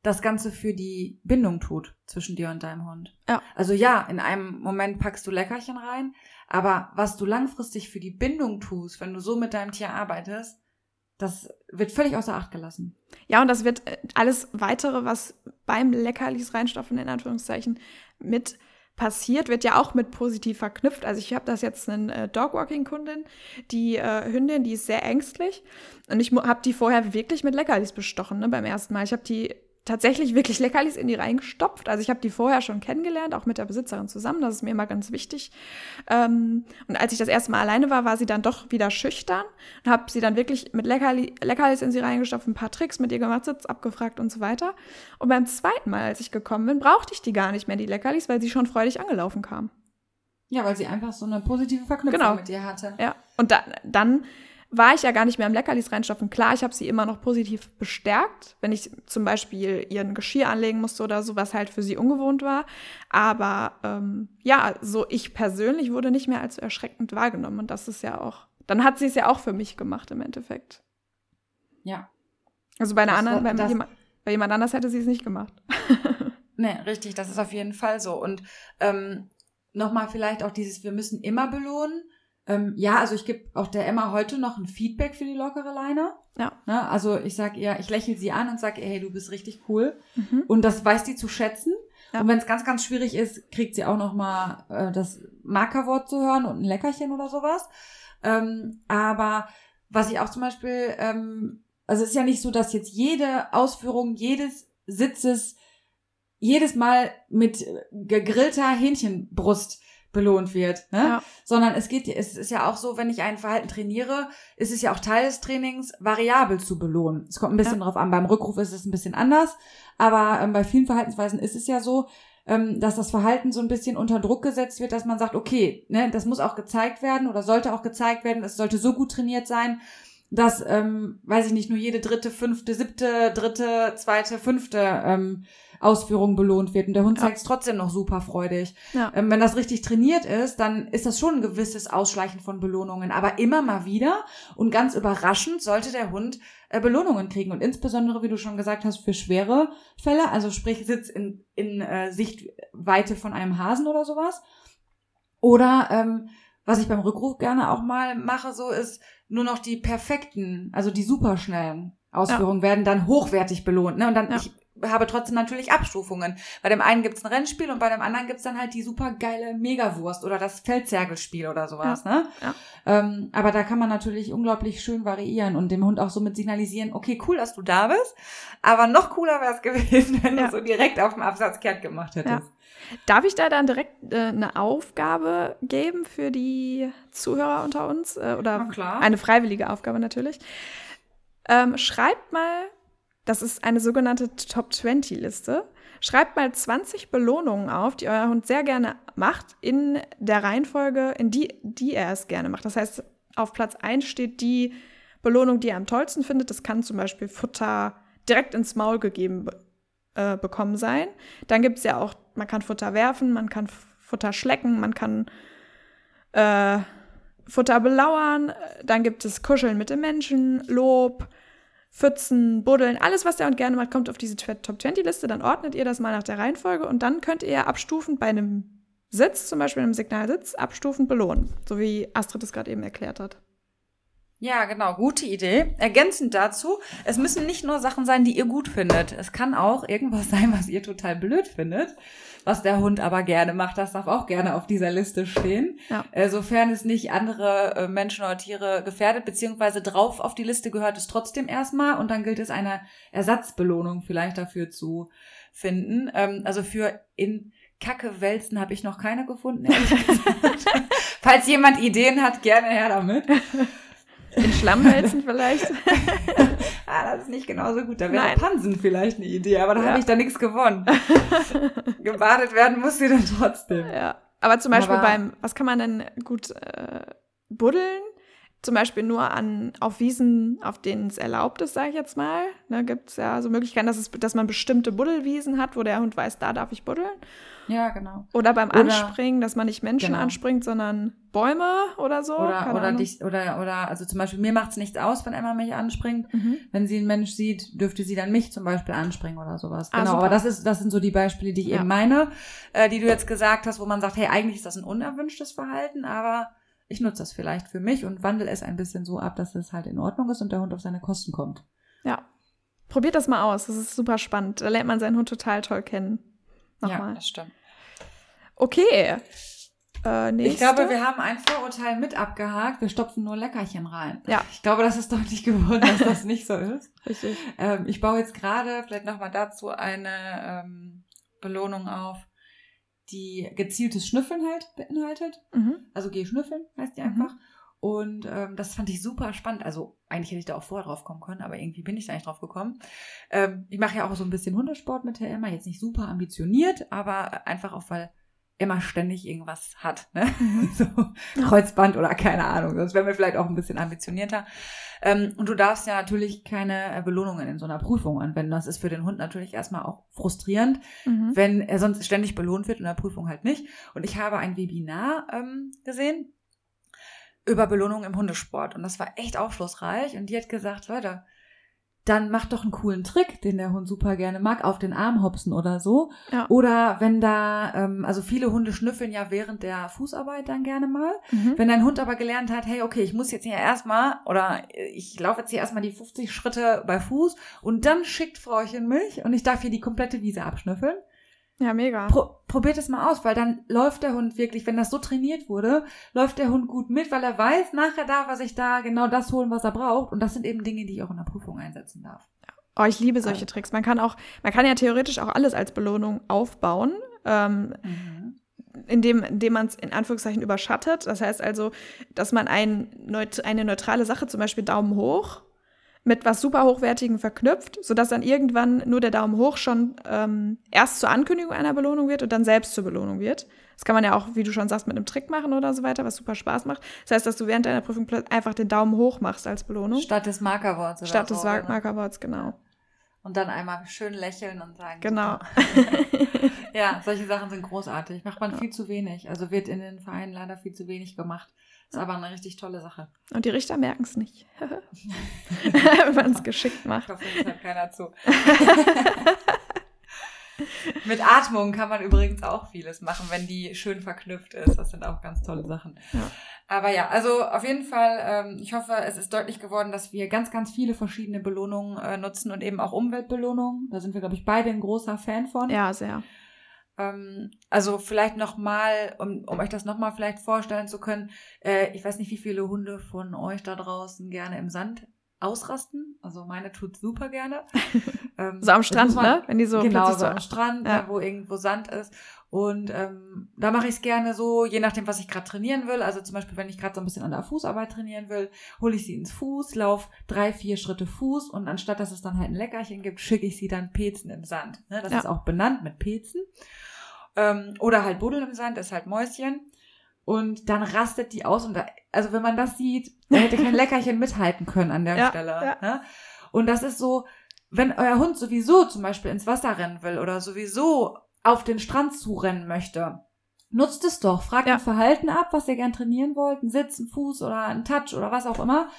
das Ganze für die Bindung tut zwischen dir und deinem Hund. Ja. Also ja, in einem Moment packst du Leckerchen rein, aber was du langfristig für die Bindung tust, wenn du so mit deinem Tier arbeitest, das wird völlig außer Acht gelassen. Ja, und das wird äh, alles weitere, was beim Leckerlis reinstoffen, in Anführungszeichen, mit passiert, wird ja auch mit positiv verknüpft. Also ich habe das jetzt eine äh, Dogwalking-Kundin, die äh, Hündin, die ist sehr ängstlich und ich habe die vorher wirklich mit Leckerlis bestochen, ne, beim ersten Mal. Ich habe die tatsächlich wirklich Leckerlis in die reingestopft. Also ich habe die vorher schon kennengelernt, auch mit der Besitzerin zusammen. Das ist mir immer ganz wichtig. Ähm, und als ich das erste Mal alleine war, war sie dann doch wieder schüchtern und habe sie dann wirklich mit Leckerli Leckerlis in sie reingestopft, ein paar Tricks mit ihr gemacht, Sitz abgefragt und so weiter. Und beim zweiten Mal, als ich gekommen bin, brauchte ich die gar nicht mehr, die Leckerlis, weil sie schon freudig angelaufen kam. Ja, weil sie einfach so eine positive Verknüpfung genau. mit dir hatte. Ja, und da, dann war ich ja gar nicht mehr am Leckerlis reinstopfen. Klar, ich habe sie immer noch positiv bestärkt, wenn ich zum Beispiel ihren Geschirr anlegen musste oder so, was halt für sie ungewohnt war. Aber ähm, ja, so ich persönlich wurde nicht mehr als erschreckend wahrgenommen. Und das ist ja auch, dann hat sie es ja auch für mich gemacht im Endeffekt. Ja. Also bei einer das, anderen, bei, jemand, bei jemand anders hätte sie es nicht gemacht. [LAUGHS] nee, richtig, das ist auf jeden Fall so. Und ähm, nochmal vielleicht auch dieses, wir müssen immer belohnen ähm, ja, also ich gebe auch der Emma heute noch ein Feedback für die lockere Leine. Ja. Ne? Also ich sage ihr, ich lächle sie an und sage, hey, du bist richtig cool. Mhm. Und das weiß die zu schätzen. Ja. Und wenn es ganz, ganz schwierig ist, kriegt sie auch noch mal äh, das Markerwort zu hören und ein Leckerchen oder sowas. Ähm, aber was ich auch zum Beispiel, ähm, also es ist ja nicht so, dass jetzt jede Ausführung jedes Sitzes jedes Mal mit gegrillter Hähnchenbrust belohnt wird, ne? Ja. Sondern es geht, es ist ja auch so, wenn ich ein Verhalten trainiere, ist es ja auch Teil des Trainings, variabel zu belohnen. Es kommt ein bisschen ja. drauf an. Beim Rückruf ist es ein bisschen anders, aber ähm, bei vielen Verhaltensweisen ist es ja so, ähm, dass das Verhalten so ein bisschen unter Druck gesetzt wird, dass man sagt, okay, ne, das muss auch gezeigt werden oder sollte auch gezeigt werden, es sollte so gut trainiert sein, dass, ähm, weiß ich nicht, nur jede dritte, fünfte, siebte, dritte, zweite, fünfte ähm, Ausführung belohnt wird. Und der Hund ja. zeigt es trotzdem noch super freudig. Ja. Ähm, wenn das richtig trainiert ist, dann ist das schon ein gewisses Ausschleichen von Belohnungen. Aber immer mal wieder und ganz überraschend sollte der Hund äh, Belohnungen kriegen. Und insbesondere, wie du schon gesagt hast, für schwere Fälle, also sprich Sitz in, in äh, Sichtweite von einem Hasen oder sowas. Oder ähm, was ich beim Rückruf gerne auch mal mache, so ist nur noch die perfekten, also die superschnellen Ausführungen ja. werden dann hochwertig belohnt. Ne? Und dann, ja. ich habe trotzdem natürlich Abstufungen. Bei dem einen gibt's ein Rennspiel und bei dem anderen gibt's dann halt die super geile Megawurst oder das Feldzergelspiel oder sowas. Ja. Ne? Ja. Ähm, aber da kann man natürlich unglaublich schön variieren und dem Hund auch somit signalisieren, okay, cool, dass du da bist, aber noch cooler wäre es [LAUGHS] gewesen, wenn ja. du so direkt auf dem Absatz kehrt gemacht hättest. Darf ich da dann direkt äh, eine Aufgabe geben für die Zuhörer unter uns? Äh, oder eine freiwillige Aufgabe natürlich. Ähm, schreibt mal das ist eine sogenannte Top 20 Liste. Schreibt mal 20 Belohnungen auf, die euer Hund sehr gerne macht, in der Reihenfolge, in die, die er es gerne macht. Das heißt, auf Platz 1 steht die Belohnung, die er am tollsten findet. Das kann zum Beispiel Futter direkt ins Maul gegeben äh, bekommen sein. Dann gibt es ja auch, man kann Futter werfen, man kann Futter schlecken, man kann äh, Futter belauern. Dann gibt es Kuscheln mit dem Menschen, Lob, Pfützen, Buddeln, alles, was der Hund gerne macht, kommt auf diese Top 20 Liste. Dann ordnet ihr das mal nach der Reihenfolge und dann könnt ihr abstufend bei einem Sitz, zum Beispiel einem Signalsitz, abstufend belohnen. So wie Astrid es gerade eben erklärt hat. Ja, genau, gute Idee. Ergänzend dazu, es müssen nicht nur Sachen sein, die ihr gut findet. Es kann auch irgendwas [LAUGHS] sein, was ihr total blöd findet was der Hund aber gerne macht, das darf auch gerne auf dieser Liste stehen. Ja. Äh, sofern es nicht andere äh, Menschen oder Tiere gefährdet, beziehungsweise drauf auf die Liste gehört es trotzdem erstmal und dann gilt es eine Ersatzbelohnung vielleicht dafür zu finden. Ähm, also für in Kacke wälzen habe ich noch keine gefunden. [LAUGHS] Falls jemand Ideen hat, gerne her damit. In Schlammwälzen vielleicht? [LAUGHS] ah, das ist nicht genauso gut. Da wäre Pansen vielleicht eine Idee, aber da ja. habe ich da nichts gewonnen. [LAUGHS] Gebadet werden muss sie dann trotzdem. Ja. Aber zum Beispiel aber beim, was kann man denn gut äh, buddeln? Zum Beispiel nur an, auf Wiesen, auf denen es erlaubt ist, sage ich jetzt mal. Da ne, gibt es ja so Möglichkeiten, dass, es, dass man bestimmte Buddelwiesen hat, wo der Hund weiß, da darf ich buddeln. Ja, genau. Oder beim oder, Anspringen, dass man nicht Menschen genau. anspringt, sondern Bäume oder so. Oder, oder, dich, oder, oder, also zum Beispiel, mir macht es nichts aus, wenn Emma mich anspringt. Mhm. Wenn sie einen Mensch sieht, dürfte sie dann mich zum Beispiel anspringen oder sowas. Ah, genau, super. aber das ist, das sind so die Beispiele, die ich ja. eben meine, äh, die du jetzt gesagt hast, wo man sagt, hey, eigentlich ist das ein unerwünschtes Verhalten, aber ich nutze das vielleicht für mich und wandle es ein bisschen so ab, dass es halt in Ordnung ist und der Hund auf seine Kosten kommt. Ja. Probiert das mal aus, das ist super spannend. Da lernt man seinen Hund total toll kennen. Nochmal. Ja, das stimmt. Okay. Äh, ich glaube, wir haben ein Vorurteil mit abgehakt. Wir stopfen nur Leckerchen rein. Ja. Ich glaube, das ist deutlich geworden, dass das nicht so ist. [LAUGHS] Richtig. Ähm, ich baue jetzt gerade vielleicht nochmal dazu eine ähm, Belohnung auf, die gezieltes Schnüffeln halt beinhaltet. Mhm. Also geh schnüffeln, heißt die mhm. einfach. Und ähm, das fand ich super spannend. Also eigentlich hätte ich da auch vorher drauf kommen können, aber irgendwie bin ich da nicht drauf gekommen. Ähm, ich mache ja auch so ein bisschen Hundesport mit der Emma. Jetzt nicht super ambitioniert, aber einfach auch, weil immer ständig irgendwas hat. Ne? Mhm. [LAUGHS] so Kreuzband oder keine Ahnung. Sonst wären wir vielleicht auch ein bisschen ambitionierter. Ähm, und du darfst ja natürlich keine äh, Belohnungen in so einer Prüfung anwenden. Das ist für den Hund natürlich erstmal auch frustrierend, mhm. wenn er sonst ständig belohnt wird und in der Prüfung halt nicht. Und ich habe ein Webinar ähm, gesehen über Belohnung im Hundesport. Und das war echt aufschlussreich. Und die hat gesagt, Leute, dann mach doch einen coolen Trick, den der Hund super gerne mag, auf den Arm hopsen oder so. Ja. Oder wenn da, ähm, also viele Hunde schnüffeln ja während der Fußarbeit dann gerne mal. Mhm. Wenn dein Hund aber gelernt hat, hey, okay, ich muss jetzt hier erstmal oder ich laufe jetzt hier erstmal die 50 Schritte bei Fuß und dann schickt Frauchen mich und ich darf hier die komplette Wiese abschnüffeln. Ja, mega. Pro, probiert es mal aus, weil dann läuft der Hund wirklich, wenn das so trainiert wurde, läuft der Hund gut mit, weil er weiß, nachher darf er sich da genau das holen, was er braucht. Und das sind eben Dinge, die ich auch in der Prüfung einsetzen darf. Oh, ich liebe solche also. Tricks. Man kann auch, man kann ja theoretisch auch alles als Belohnung aufbauen. Ähm, mhm. indem, indem man es in Anführungszeichen überschattet. Das heißt also, dass man ein, eine neutrale Sache, zum Beispiel Daumen hoch, mit was super hochwertigem verknüpft, sodass dann irgendwann nur der Daumen hoch schon ähm, erst zur Ankündigung einer Belohnung wird und dann selbst zur Belohnung wird. Das kann man ja auch, wie du schon sagst, mit einem Trick machen oder so weiter, was super Spaß macht. Das heißt, dass du während deiner Prüfung einfach den Daumen hoch machst als Belohnung. Statt des Markerworts. Oder Statt so, des Markerworts, genau. Und dann einmal schön lächeln und sagen. Genau. [LAUGHS] ja, solche Sachen sind großartig. Macht man ja. viel zu wenig. Also wird in den Vereinen leider viel zu wenig gemacht. Ist aber eine richtig tolle Sache. Und die Richter merken es nicht. [LAUGHS] [LAUGHS] Wenn man es geschickt macht. Ich hoffe, es hört keiner zu. [LAUGHS] Mit Atmung kann man übrigens auch vieles machen, wenn die schön verknüpft ist. Das sind auch ganz tolle Sachen. Ja. Aber ja, also auf jeden Fall, ähm, ich hoffe, es ist deutlich geworden, dass wir ganz, ganz viele verschiedene Belohnungen äh, nutzen und eben auch Umweltbelohnungen. Da sind wir, glaube ich, beide ein großer Fan von. Ja, sehr. Ähm, also vielleicht nochmal, um, um euch das nochmal vielleicht vorstellen zu können, äh, ich weiß nicht, wie viele Hunde von euch da draußen gerne im Sand ausrasten. Also meine tut super gerne. [LAUGHS] Ähm, so am Strand, man, ne? Wenn die so genau so am Strand, ja. wo irgendwo Sand ist. Und ähm, da mache ich es gerne so, je nachdem, was ich gerade trainieren will. Also zum Beispiel, wenn ich gerade so ein bisschen an der Fußarbeit trainieren will, hole ich sie ins Fuß, lauf drei, vier Schritte Fuß und anstatt, dass es dann halt ein Leckerchen gibt, schicke ich sie dann Pezen im Sand. Ne? Das ja. ist auch benannt mit Pezen. Ähm, oder halt Buddel im Sand, ist halt Mäuschen. Und dann rastet die aus. Und da, also wenn man das sieht, da hätte kein [LAUGHS] Leckerchen mithalten können an der ja, Stelle. Ja. Ne? Und das ist so, wenn euer Hund sowieso zum Beispiel ins Wasser rennen will oder sowieso auf den Strand zurennen möchte, nutzt es doch. Fragt ja. ein Verhalten ab, was ihr gern trainieren wollt. Ein Sitz, ein Fuß oder ein Touch oder was auch immer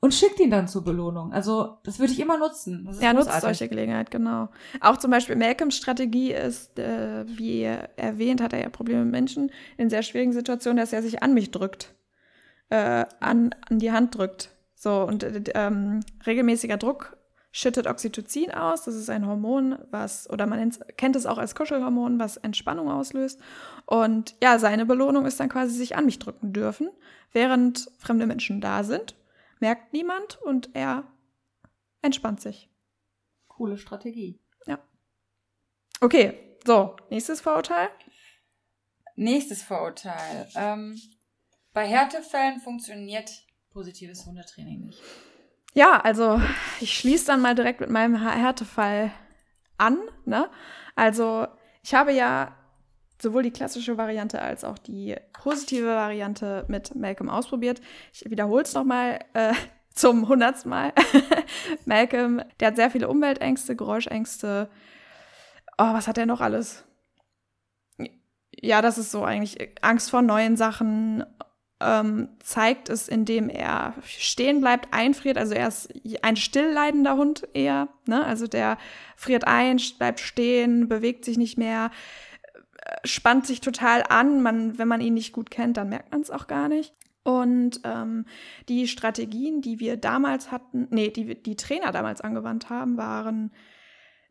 und schickt ihn dann zur Belohnung. Also das würde ich immer nutzen. ja, nutzt solche Gelegenheit, genau. Auch zum Beispiel Malcolms Strategie ist, äh, wie erwähnt, hat er ja Probleme mit Menschen in sehr schwierigen Situationen, dass er sich an mich drückt, äh, an, an die Hand drückt. So, und äh, ähm, regelmäßiger Druck schüttet Oxytocin aus. Das ist ein Hormon, was, oder man kennt es auch als Kuschelhormon, was Entspannung auslöst. Und ja, seine Belohnung ist dann quasi sich an mich drücken dürfen, während fremde Menschen da sind merkt niemand und er entspannt sich. Coole Strategie. Ja. Okay, so, nächstes Vorurteil. Nächstes Vorurteil. Ähm, bei Härtefällen funktioniert positives Hundetraining nicht. Ja, also ich schließe dann mal direkt mit meinem Härtefall an. Ne? Also ich habe ja sowohl die klassische Variante als auch die positive Variante mit Malcolm ausprobiert. Ich wiederhole es nochmal äh, [LAUGHS] zum hundertsten Mal. [LAUGHS] Malcolm, der hat sehr viele Umweltängste, Geräuschängste. Oh, was hat er noch alles? Ja, das ist so eigentlich Angst vor neuen Sachen. Ähm, zeigt es, indem er stehen bleibt, einfriert. Also er ist ein stillleidender Hund eher. Ne? Also der friert ein, bleibt stehen, bewegt sich nicht mehr spannt sich total an. Man, wenn man ihn nicht gut kennt, dann merkt man es auch gar nicht. Und ähm, die Strategien, die wir damals hatten, nee, die die Trainer damals angewandt haben, waren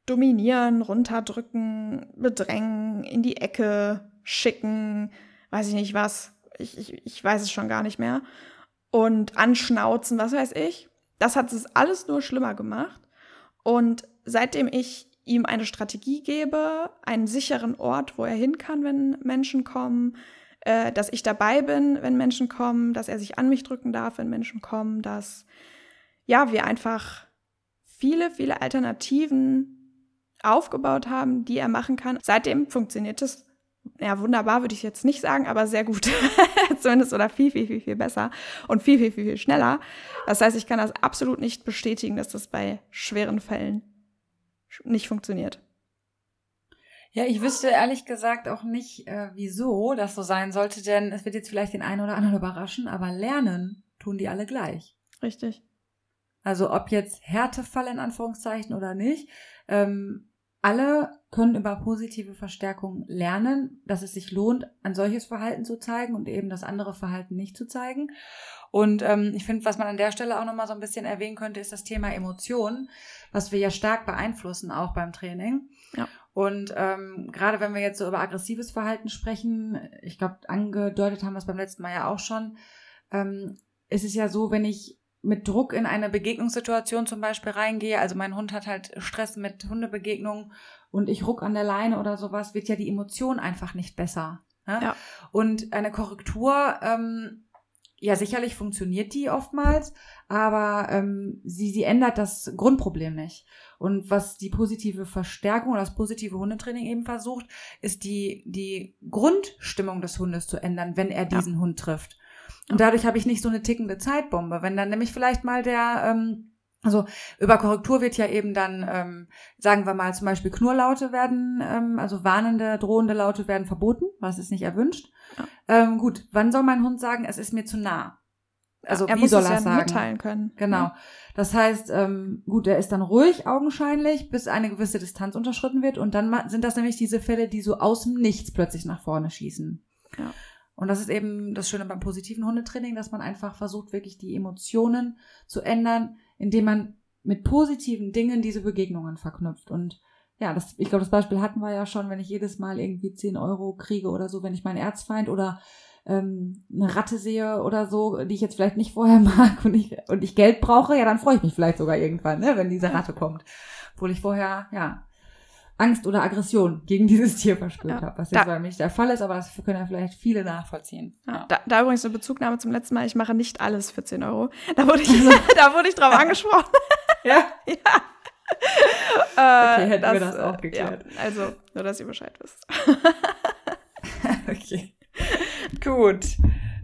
dominieren, runterdrücken, bedrängen, in die Ecke schicken, weiß ich nicht was. Ich, ich, ich weiß es schon gar nicht mehr. Und anschnauzen, was weiß ich. Das hat es alles nur schlimmer gemacht. Und seitdem ich ihm eine Strategie gebe, einen sicheren Ort, wo er hin kann, wenn Menschen kommen, äh, dass ich dabei bin, wenn Menschen kommen, dass er sich an mich drücken darf, wenn Menschen kommen, dass ja, wir einfach viele, viele Alternativen aufgebaut haben, die er machen kann. Seitdem funktioniert es ja, wunderbar würde ich jetzt nicht sagen, aber sehr gut. [LAUGHS] Zumindest oder viel, viel, viel, viel besser und viel, viel, viel, viel schneller. Das heißt, ich kann das absolut nicht bestätigen, dass das bei schweren Fällen nicht funktioniert. Ja, ich wüsste ehrlich gesagt auch nicht, äh, wieso das so sein sollte, denn es wird jetzt vielleicht den einen oder anderen überraschen, aber lernen tun die alle gleich. Richtig. Also ob jetzt Härtefall in Anführungszeichen oder nicht, ähm, alle können über positive Verstärkung lernen, dass es sich lohnt, ein solches Verhalten zu zeigen und eben das andere Verhalten nicht zu zeigen. Und ähm, ich finde, was man an der Stelle auch nochmal so ein bisschen erwähnen könnte, ist das Thema Emotionen was wir ja stark beeinflussen, auch beim Training. Ja. Und ähm, gerade wenn wir jetzt so über aggressives Verhalten sprechen, ich glaube, angedeutet haben wir es beim letzten Mal ja auch schon, ähm, ist es ja so, wenn ich mit Druck in eine Begegnungssituation zum Beispiel reingehe, also mein Hund hat halt Stress mit Hundebegegnungen und ich ruck an der Leine oder sowas, wird ja die Emotion einfach nicht besser. Ne? Ja. Und eine Korrektur ähm, ja, sicherlich funktioniert die oftmals, aber ähm, sie, sie ändert das Grundproblem nicht. Und was die positive Verstärkung oder das positive Hundetraining eben versucht, ist die, die Grundstimmung des Hundes zu ändern, wenn er diesen ja. Hund trifft. Und dadurch habe ich nicht so eine tickende Zeitbombe. Wenn dann nämlich vielleicht mal der, ähm, also über Korrektur wird ja eben dann, ähm, sagen wir mal zum Beispiel Knurlaute werden, ähm, also warnende, drohende Laute werden verboten, was ist nicht erwünscht. Ja. Ähm, gut, wann soll mein Hund sagen, es ist mir zu nah? Also er wie soll er ja sagen? mitteilen können. Genau. Ja. Das heißt, ähm, gut, er ist dann ruhig augenscheinlich, bis eine gewisse Distanz unterschritten wird und dann sind das nämlich diese Fälle, die so aus dem Nichts plötzlich nach vorne schießen. Ja. Und das ist eben das Schöne beim positiven Hundetraining, dass man einfach versucht, wirklich die Emotionen zu ändern, indem man mit positiven Dingen diese Begegnungen verknüpft. Und ja, das, ich glaube, das Beispiel hatten wir ja schon, wenn ich jedes Mal irgendwie 10 Euro kriege oder so, wenn ich meinen Erzfeind oder ähm, eine Ratte sehe oder so, die ich jetzt vielleicht nicht vorher [LAUGHS] mag und ich, und ich Geld brauche, ja, dann freue ich mich vielleicht sogar irgendwann, ne, wenn diese Ratte kommt. Obwohl ich vorher, ja, Angst oder Aggression gegen dieses Tier verspürt ja. habe, was jetzt da, bei mir nicht der Fall ist, aber das können ja vielleicht viele nachvollziehen. Ja. Ja. Da, da, übrigens eine Bezugnahme zum letzten Mal, ich mache nicht alles für 10 Euro. Da wurde ich, [LAUGHS] da wurde ich drauf angesprochen. [LAUGHS] Ja? [LAUGHS] ja. okay, hätten das, wir das auch äh, geklärt. Ja, also, nur, dass ihr Bescheid wisst. okay. Gut.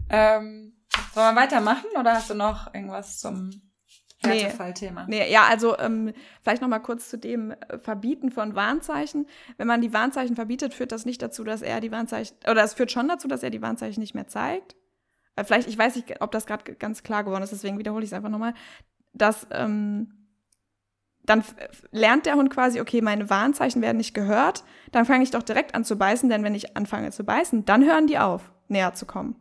Ähm, sollen wir weitermachen oder hast du noch irgendwas zum Härtefallthema. Nee, nee, ja, also ähm, vielleicht noch mal kurz zu dem äh, Verbieten von Warnzeichen. Wenn man die Warnzeichen verbietet, führt das nicht dazu, dass er die Warnzeichen, oder es führt schon dazu, dass er die Warnzeichen nicht mehr zeigt. Äh, vielleicht, ich weiß nicht, ob das gerade ganz klar geworden ist, deswegen wiederhole ich es einfach nochmal, dass ähm, dann lernt der Hund quasi, okay, meine Warnzeichen werden nicht gehört, dann fange ich doch direkt an zu beißen, denn wenn ich anfange zu beißen, dann hören die auf, näher zu kommen.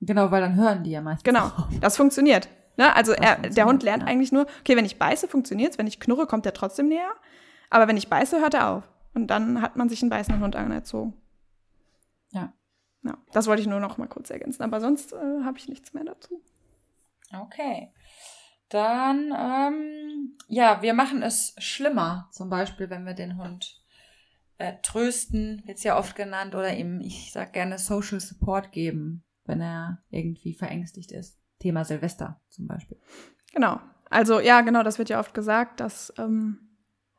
Genau, weil dann hören die ja meistens. Genau, auf. das funktioniert. Ne? Also er, der Hund lernt ja. eigentlich nur, okay, wenn ich beiße, funktioniert's, wenn ich knurre, kommt er trotzdem näher. Aber wenn ich beiße, hört er auf. Und dann hat man sich einen beißenden Hund anerzogen. Ja. ja. Das wollte ich nur noch mal kurz ergänzen. Aber sonst äh, habe ich nichts mehr dazu. Okay. Dann, ähm, ja, wir machen es schlimmer. Zum Beispiel, wenn wir den Hund äh, trösten, wird ja oft genannt, oder ihm, ich sag gerne Social Support geben, wenn er irgendwie verängstigt ist. Thema Silvester zum Beispiel. Genau. Also ja, genau, das wird ja oft gesagt, dass ähm,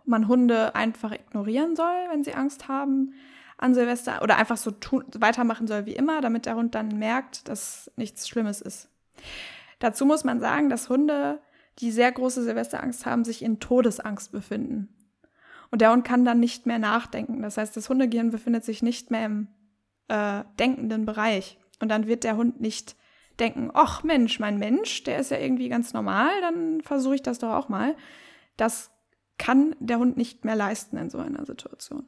man Hunde einfach ignorieren soll, wenn sie Angst haben an Silvester oder einfach so tun, weitermachen soll wie immer, damit der Hund dann merkt, dass nichts Schlimmes ist. Dazu muss man sagen, dass Hunde, die sehr große Silvesterangst haben, sich in Todesangst befinden. Und der Hund kann dann nicht mehr nachdenken. Das heißt, das Hundegehirn befindet sich nicht mehr im äh, denkenden Bereich. Und dann wird der Hund nicht denken, ach Mensch, mein Mensch, der ist ja irgendwie ganz normal, dann versuche ich das doch auch mal. Das kann der Hund nicht mehr leisten in so einer Situation.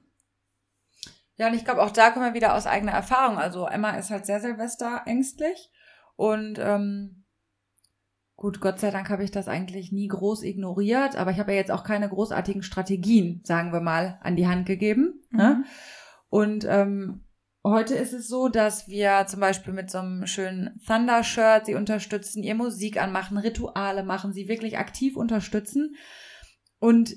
Ja, und ich glaube, auch da kommen wir wieder aus eigener Erfahrung. Also Emma ist halt sehr Silvester ängstlich und ähm, gut, Gott sei Dank habe ich das eigentlich nie groß ignoriert, aber ich habe ja jetzt auch keine großartigen Strategien, sagen wir mal, an die Hand gegeben. Ne? Mhm. Ne? Und ähm, Heute ist es so, dass wir zum Beispiel mit so einem schönen Thunder-Shirt sie unterstützen, ihr Musik anmachen, Rituale machen, sie wirklich aktiv unterstützen und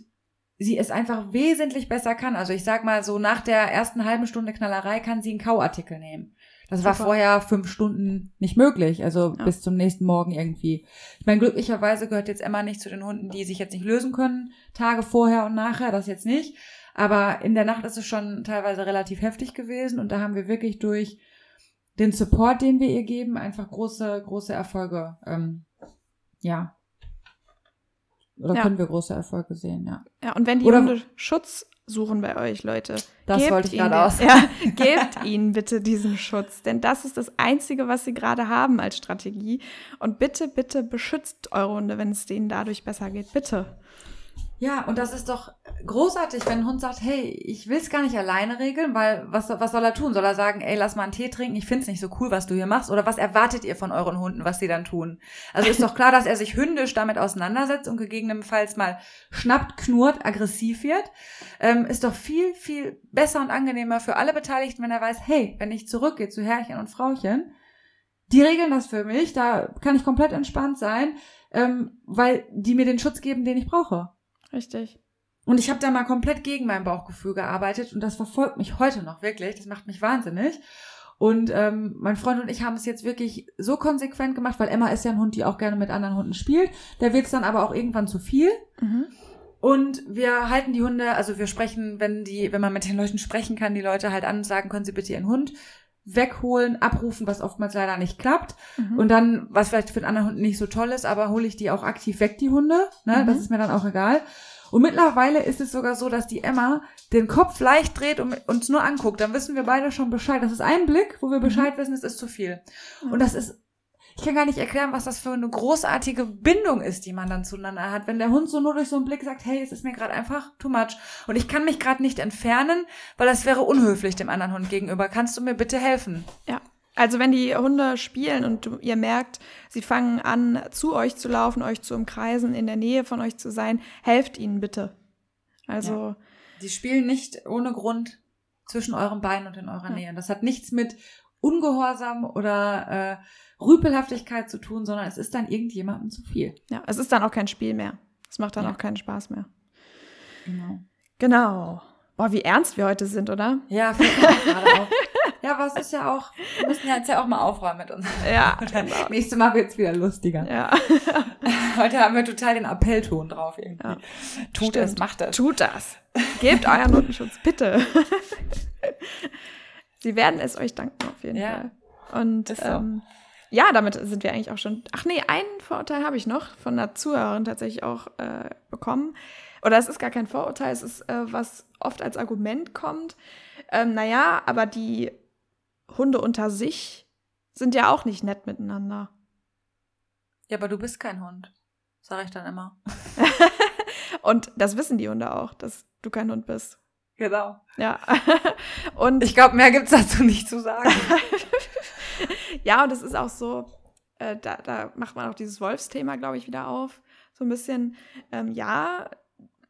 sie es einfach wesentlich besser kann. Also ich sag mal so, nach der ersten halben Stunde Knallerei kann sie einen Kauartikel nehmen. Das Super. war vorher fünf Stunden nicht möglich, also ja. bis zum nächsten Morgen irgendwie. Ich meine, glücklicherweise gehört jetzt Emma nicht zu den Hunden, die sich jetzt nicht lösen können, Tage vorher und nachher, das jetzt nicht. Aber in der Nacht ist es schon teilweise relativ heftig gewesen und da haben wir wirklich durch den Support, den wir ihr geben, einfach große, große Erfolge, ähm, ja. Oder ja. können wir große Erfolge sehen, ja. Ja, und wenn die Oder, Hunde Schutz suchen bei euch, Leute. Das wollte ich gerade aus. Ja, [LAUGHS] gebt ihnen bitte diesen Schutz, denn das ist das Einzige, was sie gerade haben als Strategie. Und bitte, bitte beschützt eure Hunde, wenn es denen dadurch besser geht. Bitte. Ja, und das ist doch großartig, wenn ein Hund sagt, hey, ich will es gar nicht alleine regeln, weil was, was soll er tun? Soll er sagen, ey, lass mal einen Tee trinken, ich find's nicht so cool, was du hier machst? Oder was erwartet ihr von euren Hunden, was sie dann tun? Also ist doch klar, dass er sich hündisch damit auseinandersetzt und gegebenenfalls mal schnappt, knurrt, aggressiv wird. Ähm, ist doch viel, viel besser und angenehmer für alle Beteiligten, wenn er weiß, hey, wenn ich zurückgehe zu Herrchen und Frauchen, die regeln das für mich, da kann ich komplett entspannt sein, ähm, weil die mir den Schutz geben, den ich brauche. Richtig. Und ich habe da mal komplett gegen mein Bauchgefühl gearbeitet und das verfolgt mich heute noch wirklich. Das macht mich wahnsinnig. Und ähm, mein Freund und ich haben es jetzt wirklich so konsequent gemacht, weil Emma ist ja ein Hund, die auch gerne mit anderen Hunden spielt. Da wird es dann aber auch irgendwann zu viel. Mhm. Und wir halten die Hunde, also wir sprechen, wenn die, wenn man mit den Leuten sprechen kann, die Leute halt an und sagen, können Sie bitte Ihren Hund wegholen, abrufen, was oftmals leider nicht klappt. Mhm. Und dann, was vielleicht für den anderen Hund nicht so toll ist, aber hole ich die auch aktiv weg, die Hunde. Ne? Mhm. Das ist mir dann auch egal. Und mittlerweile ist es sogar so, dass die Emma den Kopf leicht dreht und uns nur anguckt. Dann wissen wir beide schon Bescheid. Das ist ein Blick, wo wir mhm. Bescheid mhm. wissen, es ist zu viel. Und das ist ich kann gar nicht erklären, was das für eine großartige Bindung ist, die man dann zueinander hat. Wenn der Hund so nur durch so einen Blick sagt, hey, es ist mir gerade einfach too much und ich kann mich gerade nicht entfernen, weil das wäre unhöflich dem anderen Hund gegenüber. Kannst du mir bitte helfen? Ja. Also wenn die Hunde spielen und ihr merkt, sie fangen an, zu euch zu laufen, euch zu umkreisen, in der Nähe von euch zu sein, helft ihnen bitte. Also. Ja. Sie spielen nicht ohne Grund zwischen euren Beinen und in eurer ja. Nähe. Das hat nichts mit Ungehorsam oder äh, Rüpelhaftigkeit zu tun, sondern es ist dann irgendjemandem zu viel. Ja, es ist dann auch kein Spiel mehr. Es macht dann ja. auch keinen Spaß mehr. Genau. Genau. Boah, wie ernst wir heute sind, oder? Ja, gerade auch. Ja, aber es ist ja auch, wir müssen ja jetzt ja auch mal aufräumen mit uns. Ja. [LAUGHS] Genau. Nächstes Mal wird es wieder lustiger. Ja. [LAUGHS] Heute haben wir total den Appellton drauf irgendwie. Ja. Tut Stimmt. es, macht es. Tut das. Gebt euren Notenschutz, bitte. [LAUGHS] Sie werden es euch danken, auf jeden ja. Fall. Und so. ähm, ja, damit sind wir eigentlich auch schon. Ach nee, einen Vorurteil habe ich noch von einer Zuhörerin tatsächlich auch äh, bekommen. Oder es ist gar kein Vorurteil, es ist, äh, was oft als Argument kommt. Ähm, naja, aber die Hunde unter sich sind ja auch nicht nett miteinander. Ja, aber du bist kein Hund, sage ich dann immer. [LAUGHS] Und das wissen die Hunde auch, dass du kein Hund bist. Genau. Ja. [LAUGHS] Und ich glaube, mehr gibt es dazu nicht zu sagen. [LAUGHS] ja, und es ist auch so, äh, da, da macht man auch dieses Wolfsthema, glaube ich, wieder auf. So ein bisschen, ähm, ja,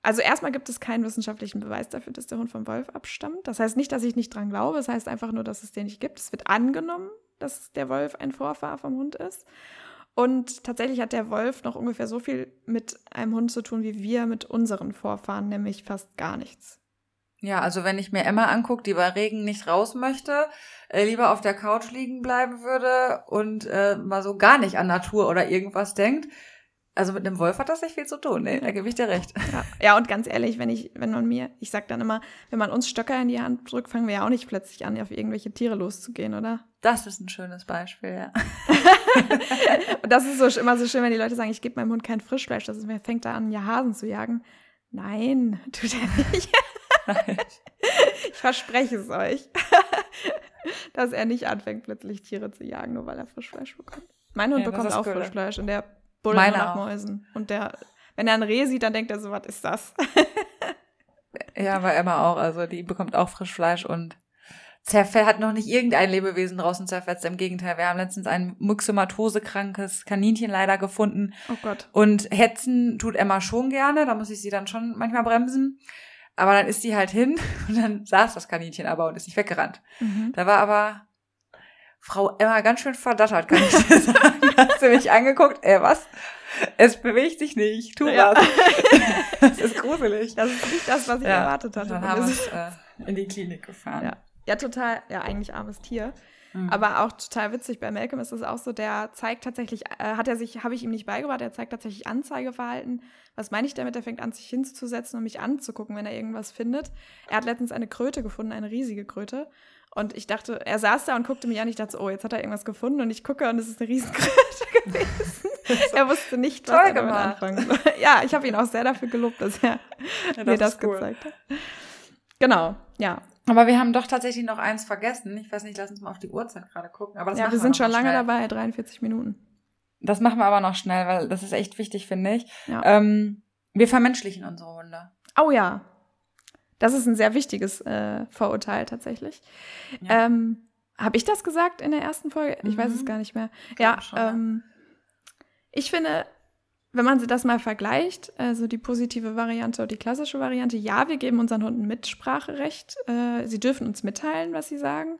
also erstmal gibt es keinen wissenschaftlichen Beweis dafür, dass der Hund vom Wolf abstammt. Das heißt nicht, dass ich nicht dran glaube, es das heißt einfach nur, dass es den nicht gibt. Es wird angenommen, dass der Wolf ein Vorfahr vom Hund ist. Und tatsächlich hat der Wolf noch ungefähr so viel mit einem Hund zu tun, wie wir mit unseren Vorfahren, nämlich fast gar nichts. Ja, also wenn ich mir Emma angucke, die bei Regen nicht raus möchte, äh, lieber auf der Couch liegen bleiben würde und äh, mal so gar nicht an Natur oder irgendwas denkt. Also mit einem Wolf hat das nicht viel zu tun, ne? Da gebe ich dir recht. Ja. ja, und ganz ehrlich, wenn ich, wenn man mir, ich sag dann immer, wenn man uns Stöcker in die Hand drückt, fangen wir ja auch nicht plötzlich an, auf irgendwelche Tiere loszugehen, oder? Das ist ein schönes Beispiel, ja. [LAUGHS] und das ist so immer so schön, wenn die Leute sagen, ich gebe meinem Hund kein Frischfleisch, das ist, mir fängt da an, ja Hasen zu jagen. Nein, [LAUGHS] tut er nicht. [LAUGHS] ich verspreche es euch, [LAUGHS] dass er nicht anfängt, plötzlich Tiere zu jagen, nur weil er Frischfleisch bekommt. Mein Hund ja, bekommt auch cool. Frischfleisch und der bullt nach Mäusen. Und der, wenn er ein Reh sieht, dann denkt er so, was ist das? [LAUGHS] ja, bei Emma auch. Also die bekommt auch Frischfleisch und zerfällt, hat noch nicht irgendein Lebewesen draußen zerfetzt. Im Gegenteil, wir haben letztens ein myxomatose-krankes Kaninchen leider gefunden. Oh Gott. Und hetzen tut Emma schon gerne, da muss ich sie dann schon manchmal bremsen. Aber dann ist sie halt hin [LAUGHS] und dann saß das Kaninchen aber und ist nicht weggerannt. Mhm. Da war aber Frau Emma ganz schön verdattert, kann ich dir [LAUGHS] sagen. Hast du mich angeguckt? Ey, was? Es bewegt sich nicht. Tu ja. was. [LAUGHS] das ist gruselig. Das ist nicht das, was ich ja. erwartet hatte. Dann haben wir es äh, in die Klinik gefahren. Ja. ja, total. Ja, eigentlich armes Tier. Mhm. Aber auch total witzig. Bei Malcolm ist es auch so, der zeigt tatsächlich, äh, hat er sich, habe ich ihm nicht beigebracht, er zeigt tatsächlich Anzeigeverhalten. Was meine ich damit? Er fängt an, sich hinzusetzen und mich anzugucken, wenn er irgendwas findet. Er hat letztens eine Kröte gefunden, eine riesige Kröte. Und ich dachte, er saß da und guckte mich an. Ich dachte, oh, jetzt hat er irgendwas gefunden. Und ich gucke und es ist eine Riesenkröte [LAUGHS] gewesen. er wusste nicht, was er damit anfangen soll. [LAUGHS] Ja, ich habe ihn auch sehr dafür gelobt, dass er ja, das mir das cool. gezeigt hat. Genau, ja. Aber wir haben doch tatsächlich noch eins vergessen. Ich weiß nicht, lass uns mal auf die Uhrzeit gerade gucken. Aber ja, wir sind schon lange schnell. dabei, 43 Minuten. Das machen wir aber noch schnell, weil das ist echt wichtig, finde ich. Ja. Ähm, wir vermenschlichen unsere Hunde. Oh ja. Das ist ein sehr wichtiges äh, Vorurteil tatsächlich. Ja. Ähm, Habe ich das gesagt in der ersten Folge? Ich mhm. weiß es mhm. gar nicht mehr. ja, schon, ähm, ich finde, wenn man das mal vergleicht, also die positive Variante und die klassische Variante, ja, wir geben unseren Hunden Mitspracherecht. Äh, sie dürfen uns mitteilen, was sie sagen.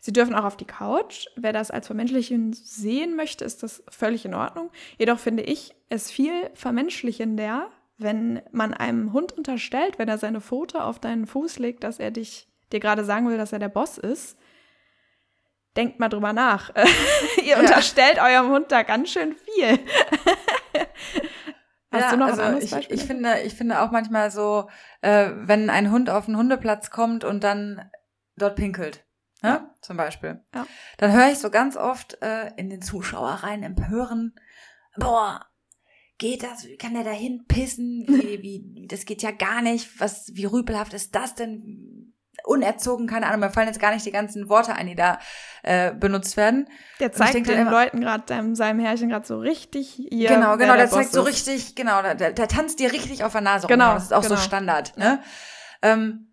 Sie dürfen auch auf die Couch. Wer das als vermenschlichen sehen möchte, ist das völlig in Ordnung. Jedoch finde ich es viel vermenschlichender, wenn man einem Hund unterstellt, wenn er seine Pfote auf deinen Fuß legt, dass er dich dir gerade sagen will, dass er der Boss ist, denkt mal drüber nach. [LAUGHS] Ihr ja. unterstellt eurem Hund da ganz schön viel. Hast ja, du noch also ein anderes Beispiel? Ich, ich, finde, ich finde auch manchmal so, äh, wenn ein Hund auf den Hundeplatz kommt und dann dort pinkelt, ne? Ja. zum Beispiel, ja. dann höre ich so ganz oft äh, in den Zuschauereien empören, boah, geht das? Wie kann der da hinpissen? Wie, [LAUGHS] wie, das geht ja gar nicht. Was, wie rüpelhaft ist das denn? Unerzogen, keine Ahnung, mir fallen jetzt gar nicht die ganzen Worte ein, die da äh, benutzt werden. Der zeigt den immer, Leuten gerade, seinem Herrchen gerade so richtig hier. Genau, genau, der, der zeigt so richtig, genau, der, der, tanzt dir richtig auf der Nase genau, rum. Das ist auch genau. so Standard, ne? Ähm,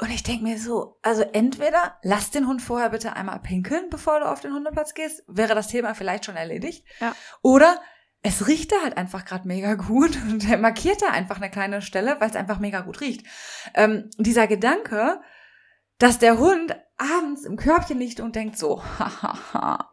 und ich denke mir so, also entweder lass den Hund vorher bitte einmal pinkeln, bevor du auf den Hundeplatz gehst, wäre das Thema vielleicht schon erledigt. Ja. Oder es riecht da halt einfach gerade mega gut [LAUGHS] und er markiert da einfach eine kleine Stelle, weil es einfach mega gut riecht. Ähm, dieser Gedanke, dass der Hund abends im Körbchen liegt und denkt so, hahaha,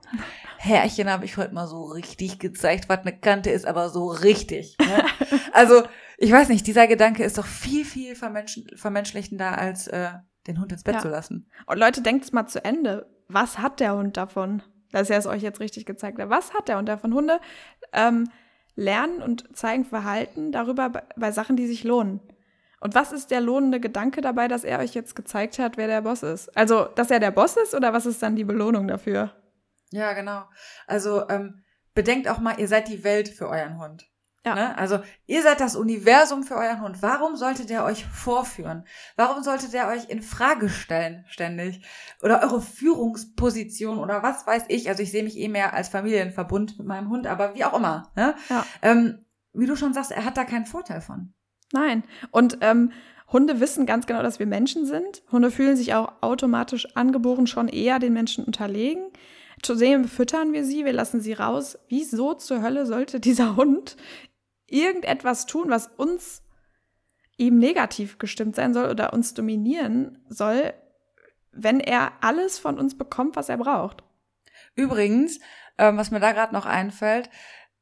Herrchen habe ich heute mal so richtig gezeigt, was eine Kante ist, aber so richtig. Ne? [LAUGHS] also, ich weiß nicht, dieser Gedanke ist doch viel, viel vermensch vermenschlichender, als äh, den Hund ins Bett ja. zu lassen. Und Leute, denkt es mal zu Ende. Was hat der Hund davon? Dass er es euch jetzt richtig gezeigt hat. Was hat der Hund davon? Hunde ähm, lernen und zeigen Verhalten darüber bei, bei Sachen, die sich lohnen. Und was ist der lohnende Gedanke dabei, dass er euch jetzt gezeigt hat, wer der Boss ist? Also, dass er der Boss ist oder was ist dann die Belohnung dafür? Ja, genau. Also, ähm, bedenkt auch mal, ihr seid die Welt für euren Hund. Ja. Ne? Also, ihr seid das Universum für euren Hund. Warum sollte der euch vorführen? Warum sollte der euch in Frage stellen, ständig? Oder eure Führungsposition oder was weiß ich? Also, ich sehe mich eh mehr als Familienverbund mit meinem Hund, aber wie auch immer. Ne? Ja. Ähm, wie du schon sagst, er hat da keinen Vorteil von. Nein. Und ähm, Hunde wissen ganz genau, dass wir Menschen sind. Hunde fühlen sich auch automatisch angeboren schon eher den Menschen unterlegen. Zudem füttern wir sie, wir lassen sie raus. Wieso zur Hölle sollte [LAUGHS] dieser Hund irgendetwas tun, was uns eben negativ gestimmt sein soll oder uns dominieren soll, wenn er alles von uns bekommt, was er braucht? Übrigens, ähm, was mir da gerade noch einfällt,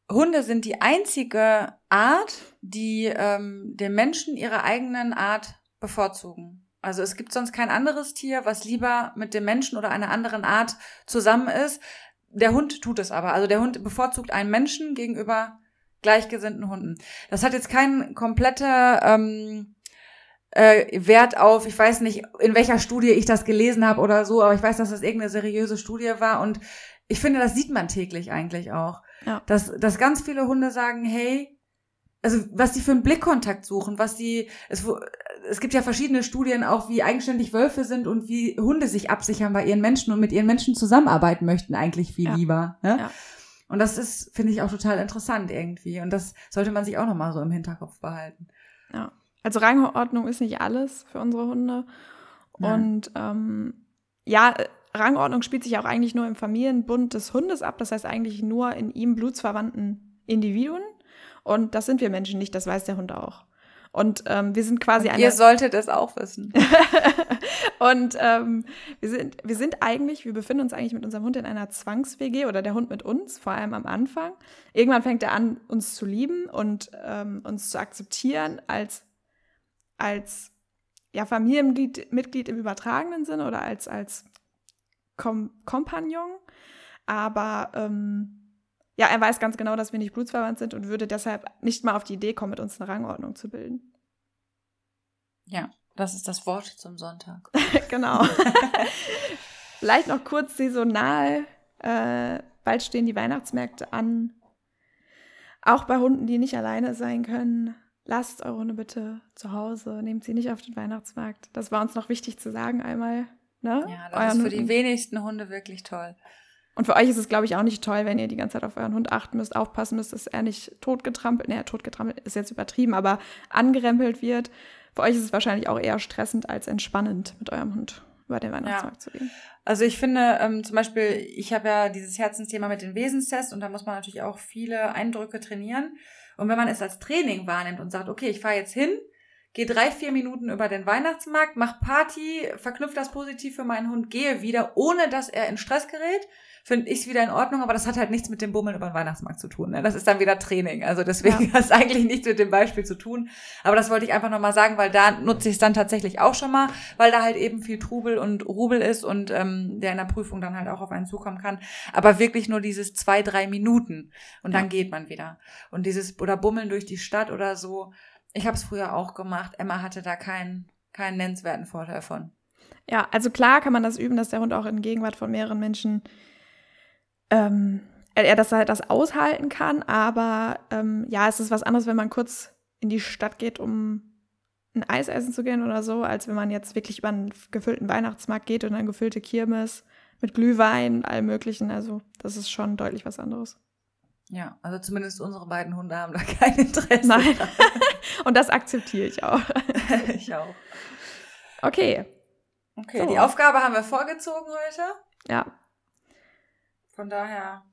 Hunde sind die einzige Art, die ähm, den Menschen ihre eigenen Art bevorzugen. Also es gibt sonst kein anderes Tier, was lieber mit dem Menschen oder einer anderen Art zusammen ist. Der Hund tut es aber. Also der Hund bevorzugt einen Menschen gegenüber gleichgesinnten Hunden. Das hat jetzt keinen kompletter ähm, äh, Wert auf, ich weiß nicht, in welcher Studie ich das gelesen habe oder so, aber ich weiß, dass das irgendeine seriöse Studie war und ich finde, das sieht man täglich eigentlich auch. Ja. Dass, dass ganz viele Hunde sagen, hey, also was sie für einen Blickkontakt suchen, was sie, es, es gibt ja verschiedene Studien auch, wie eigenständig Wölfe sind und wie Hunde sich absichern bei ihren Menschen und mit ihren Menschen zusammenarbeiten möchten eigentlich viel ja. lieber. Ne? Ja. Und das ist, finde ich, auch total interessant irgendwie. Und das sollte man sich auch nochmal so im Hinterkopf behalten. Ja. Also Rangordnung ist nicht alles für unsere Hunde. Und ähm, ja, Rangordnung spielt sich auch eigentlich nur im Familienbund des Hundes ab, das heißt eigentlich nur in ihm blutsverwandten Individuen. Und das sind wir Menschen nicht, das weiß der Hund auch. Und ähm, wir sind quasi eine. Ihr solltet es auch wissen. [LAUGHS] und ähm, wir, sind, wir sind eigentlich, wir befinden uns eigentlich mit unserem Hund in einer Zwangs-WG oder der Hund mit uns, vor allem am Anfang. Irgendwann fängt er an, uns zu lieben und ähm, uns zu akzeptieren als, als ja, Familienmitglied im übertragenen Sinne oder als, als Kom Kompagnon, aber ähm, ja, er weiß ganz genau, dass wir nicht blutsverwandt sind und würde deshalb nicht mal auf die Idee kommen, mit uns eine Rangordnung zu bilden. Ja, das ist das Wort zum Sonntag. [LAUGHS] genau. [LAUGHS] Vielleicht noch kurz saisonal. Äh, bald stehen die Weihnachtsmärkte an. Auch bei Hunden, die nicht alleine sein können. Lasst eure Hunde bitte zu Hause. Nehmt sie nicht auf den Weihnachtsmarkt. Das war uns noch wichtig zu sagen einmal. Ne? Ja, das euren ist für die wenigsten Hunde wirklich toll. Und für euch ist es, glaube ich, auch nicht toll, wenn ihr die ganze Zeit auf euren Hund achten müsst, aufpassen müsst, dass er nicht totgetrampelt, naja, totgetrampelt ist jetzt übertrieben, aber angerempelt wird. Für euch ist es wahrscheinlich auch eher stressend als entspannend, mit eurem Hund über den Weihnachtsmarkt ja. zu gehen. Also ich finde ähm, zum Beispiel, ich habe ja dieses Herzensthema mit den Wesenstests und da muss man natürlich auch viele Eindrücke trainieren. Und wenn man es als Training wahrnimmt und sagt, okay, ich fahre jetzt hin, gehe drei, vier Minuten über den Weihnachtsmarkt, mach Party, verknüpfe das positiv für meinen Hund, gehe wieder, ohne dass er in Stress gerät finde ich es wieder in Ordnung, aber das hat halt nichts mit dem Bummeln über den Weihnachtsmarkt zu tun. Ne? Das ist dann wieder Training. Also deswegen ja. [LAUGHS] hat es eigentlich nichts mit dem Beispiel zu tun. Aber das wollte ich einfach nochmal sagen, weil da nutze ich es dann tatsächlich auch schon mal, weil da halt eben viel Trubel und Rubel ist und ähm, der in der Prüfung dann halt auch auf einen zukommen kann. Aber wirklich nur dieses zwei, drei Minuten und ja. dann geht man wieder. Und dieses oder Bummeln durch die Stadt oder so. Ich habe es früher auch gemacht. Emma hatte da keinen keinen nennenswerten Vorteil von. Ja, also klar kann man das üben, dass der Hund auch in Gegenwart von mehreren Menschen ähm, er das halt das aushalten kann, aber ähm, ja, es ist was anderes, wenn man kurz in die Stadt geht, um ein Eis essen zu gehen oder so, als wenn man jetzt wirklich über einen gefüllten Weihnachtsmarkt geht und eine gefüllte Kirmes mit Glühwein, allem möglichen. Also das ist schon deutlich was anderes. Ja, also zumindest unsere beiden Hunde haben da [LAUGHS] kein Interesse. Nein. Und das akzeptiere ich auch. [LAUGHS] ich auch. Okay. Okay, so. die Aufgabe haben wir vorgezogen heute. Ja, von daher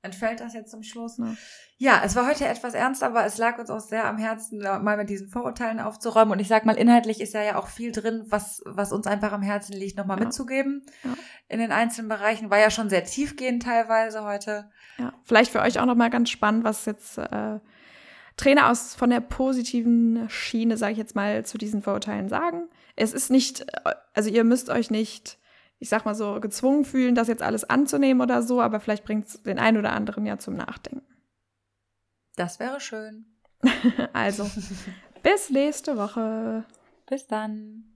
entfällt das jetzt zum Schluss. Ja. ja, es war heute etwas ernst, aber es lag uns auch sehr am Herzen, mal mit diesen Vorurteilen aufzuräumen. Und ich sag mal, inhaltlich ist ja ja auch viel drin, was, was uns einfach am Herzen liegt, nochmal ja. mitzugeben. Ja. In den einzelnen Bereichen war ja schon sehr tiefgehend teilweise heute. Ja, vielleicht für euch auch nochmal ganz spannend, was jetzt äh, Trainer aus von der positiven Schiene, sage ich jetzt mal, zu diesen Vorurteilen sagen. Es ist nicht, äh, also ihr müsst euch nicht ich sag mal so, gezwungen fühlen, das jetzt alles anzunehmen oder so, aber vielleicht bringt es den einen oder anderen ja zum Nachdenken. Das wäre schön. [LAUGHS] also, [LAUGHS] bis nächste Woche. Bis dann.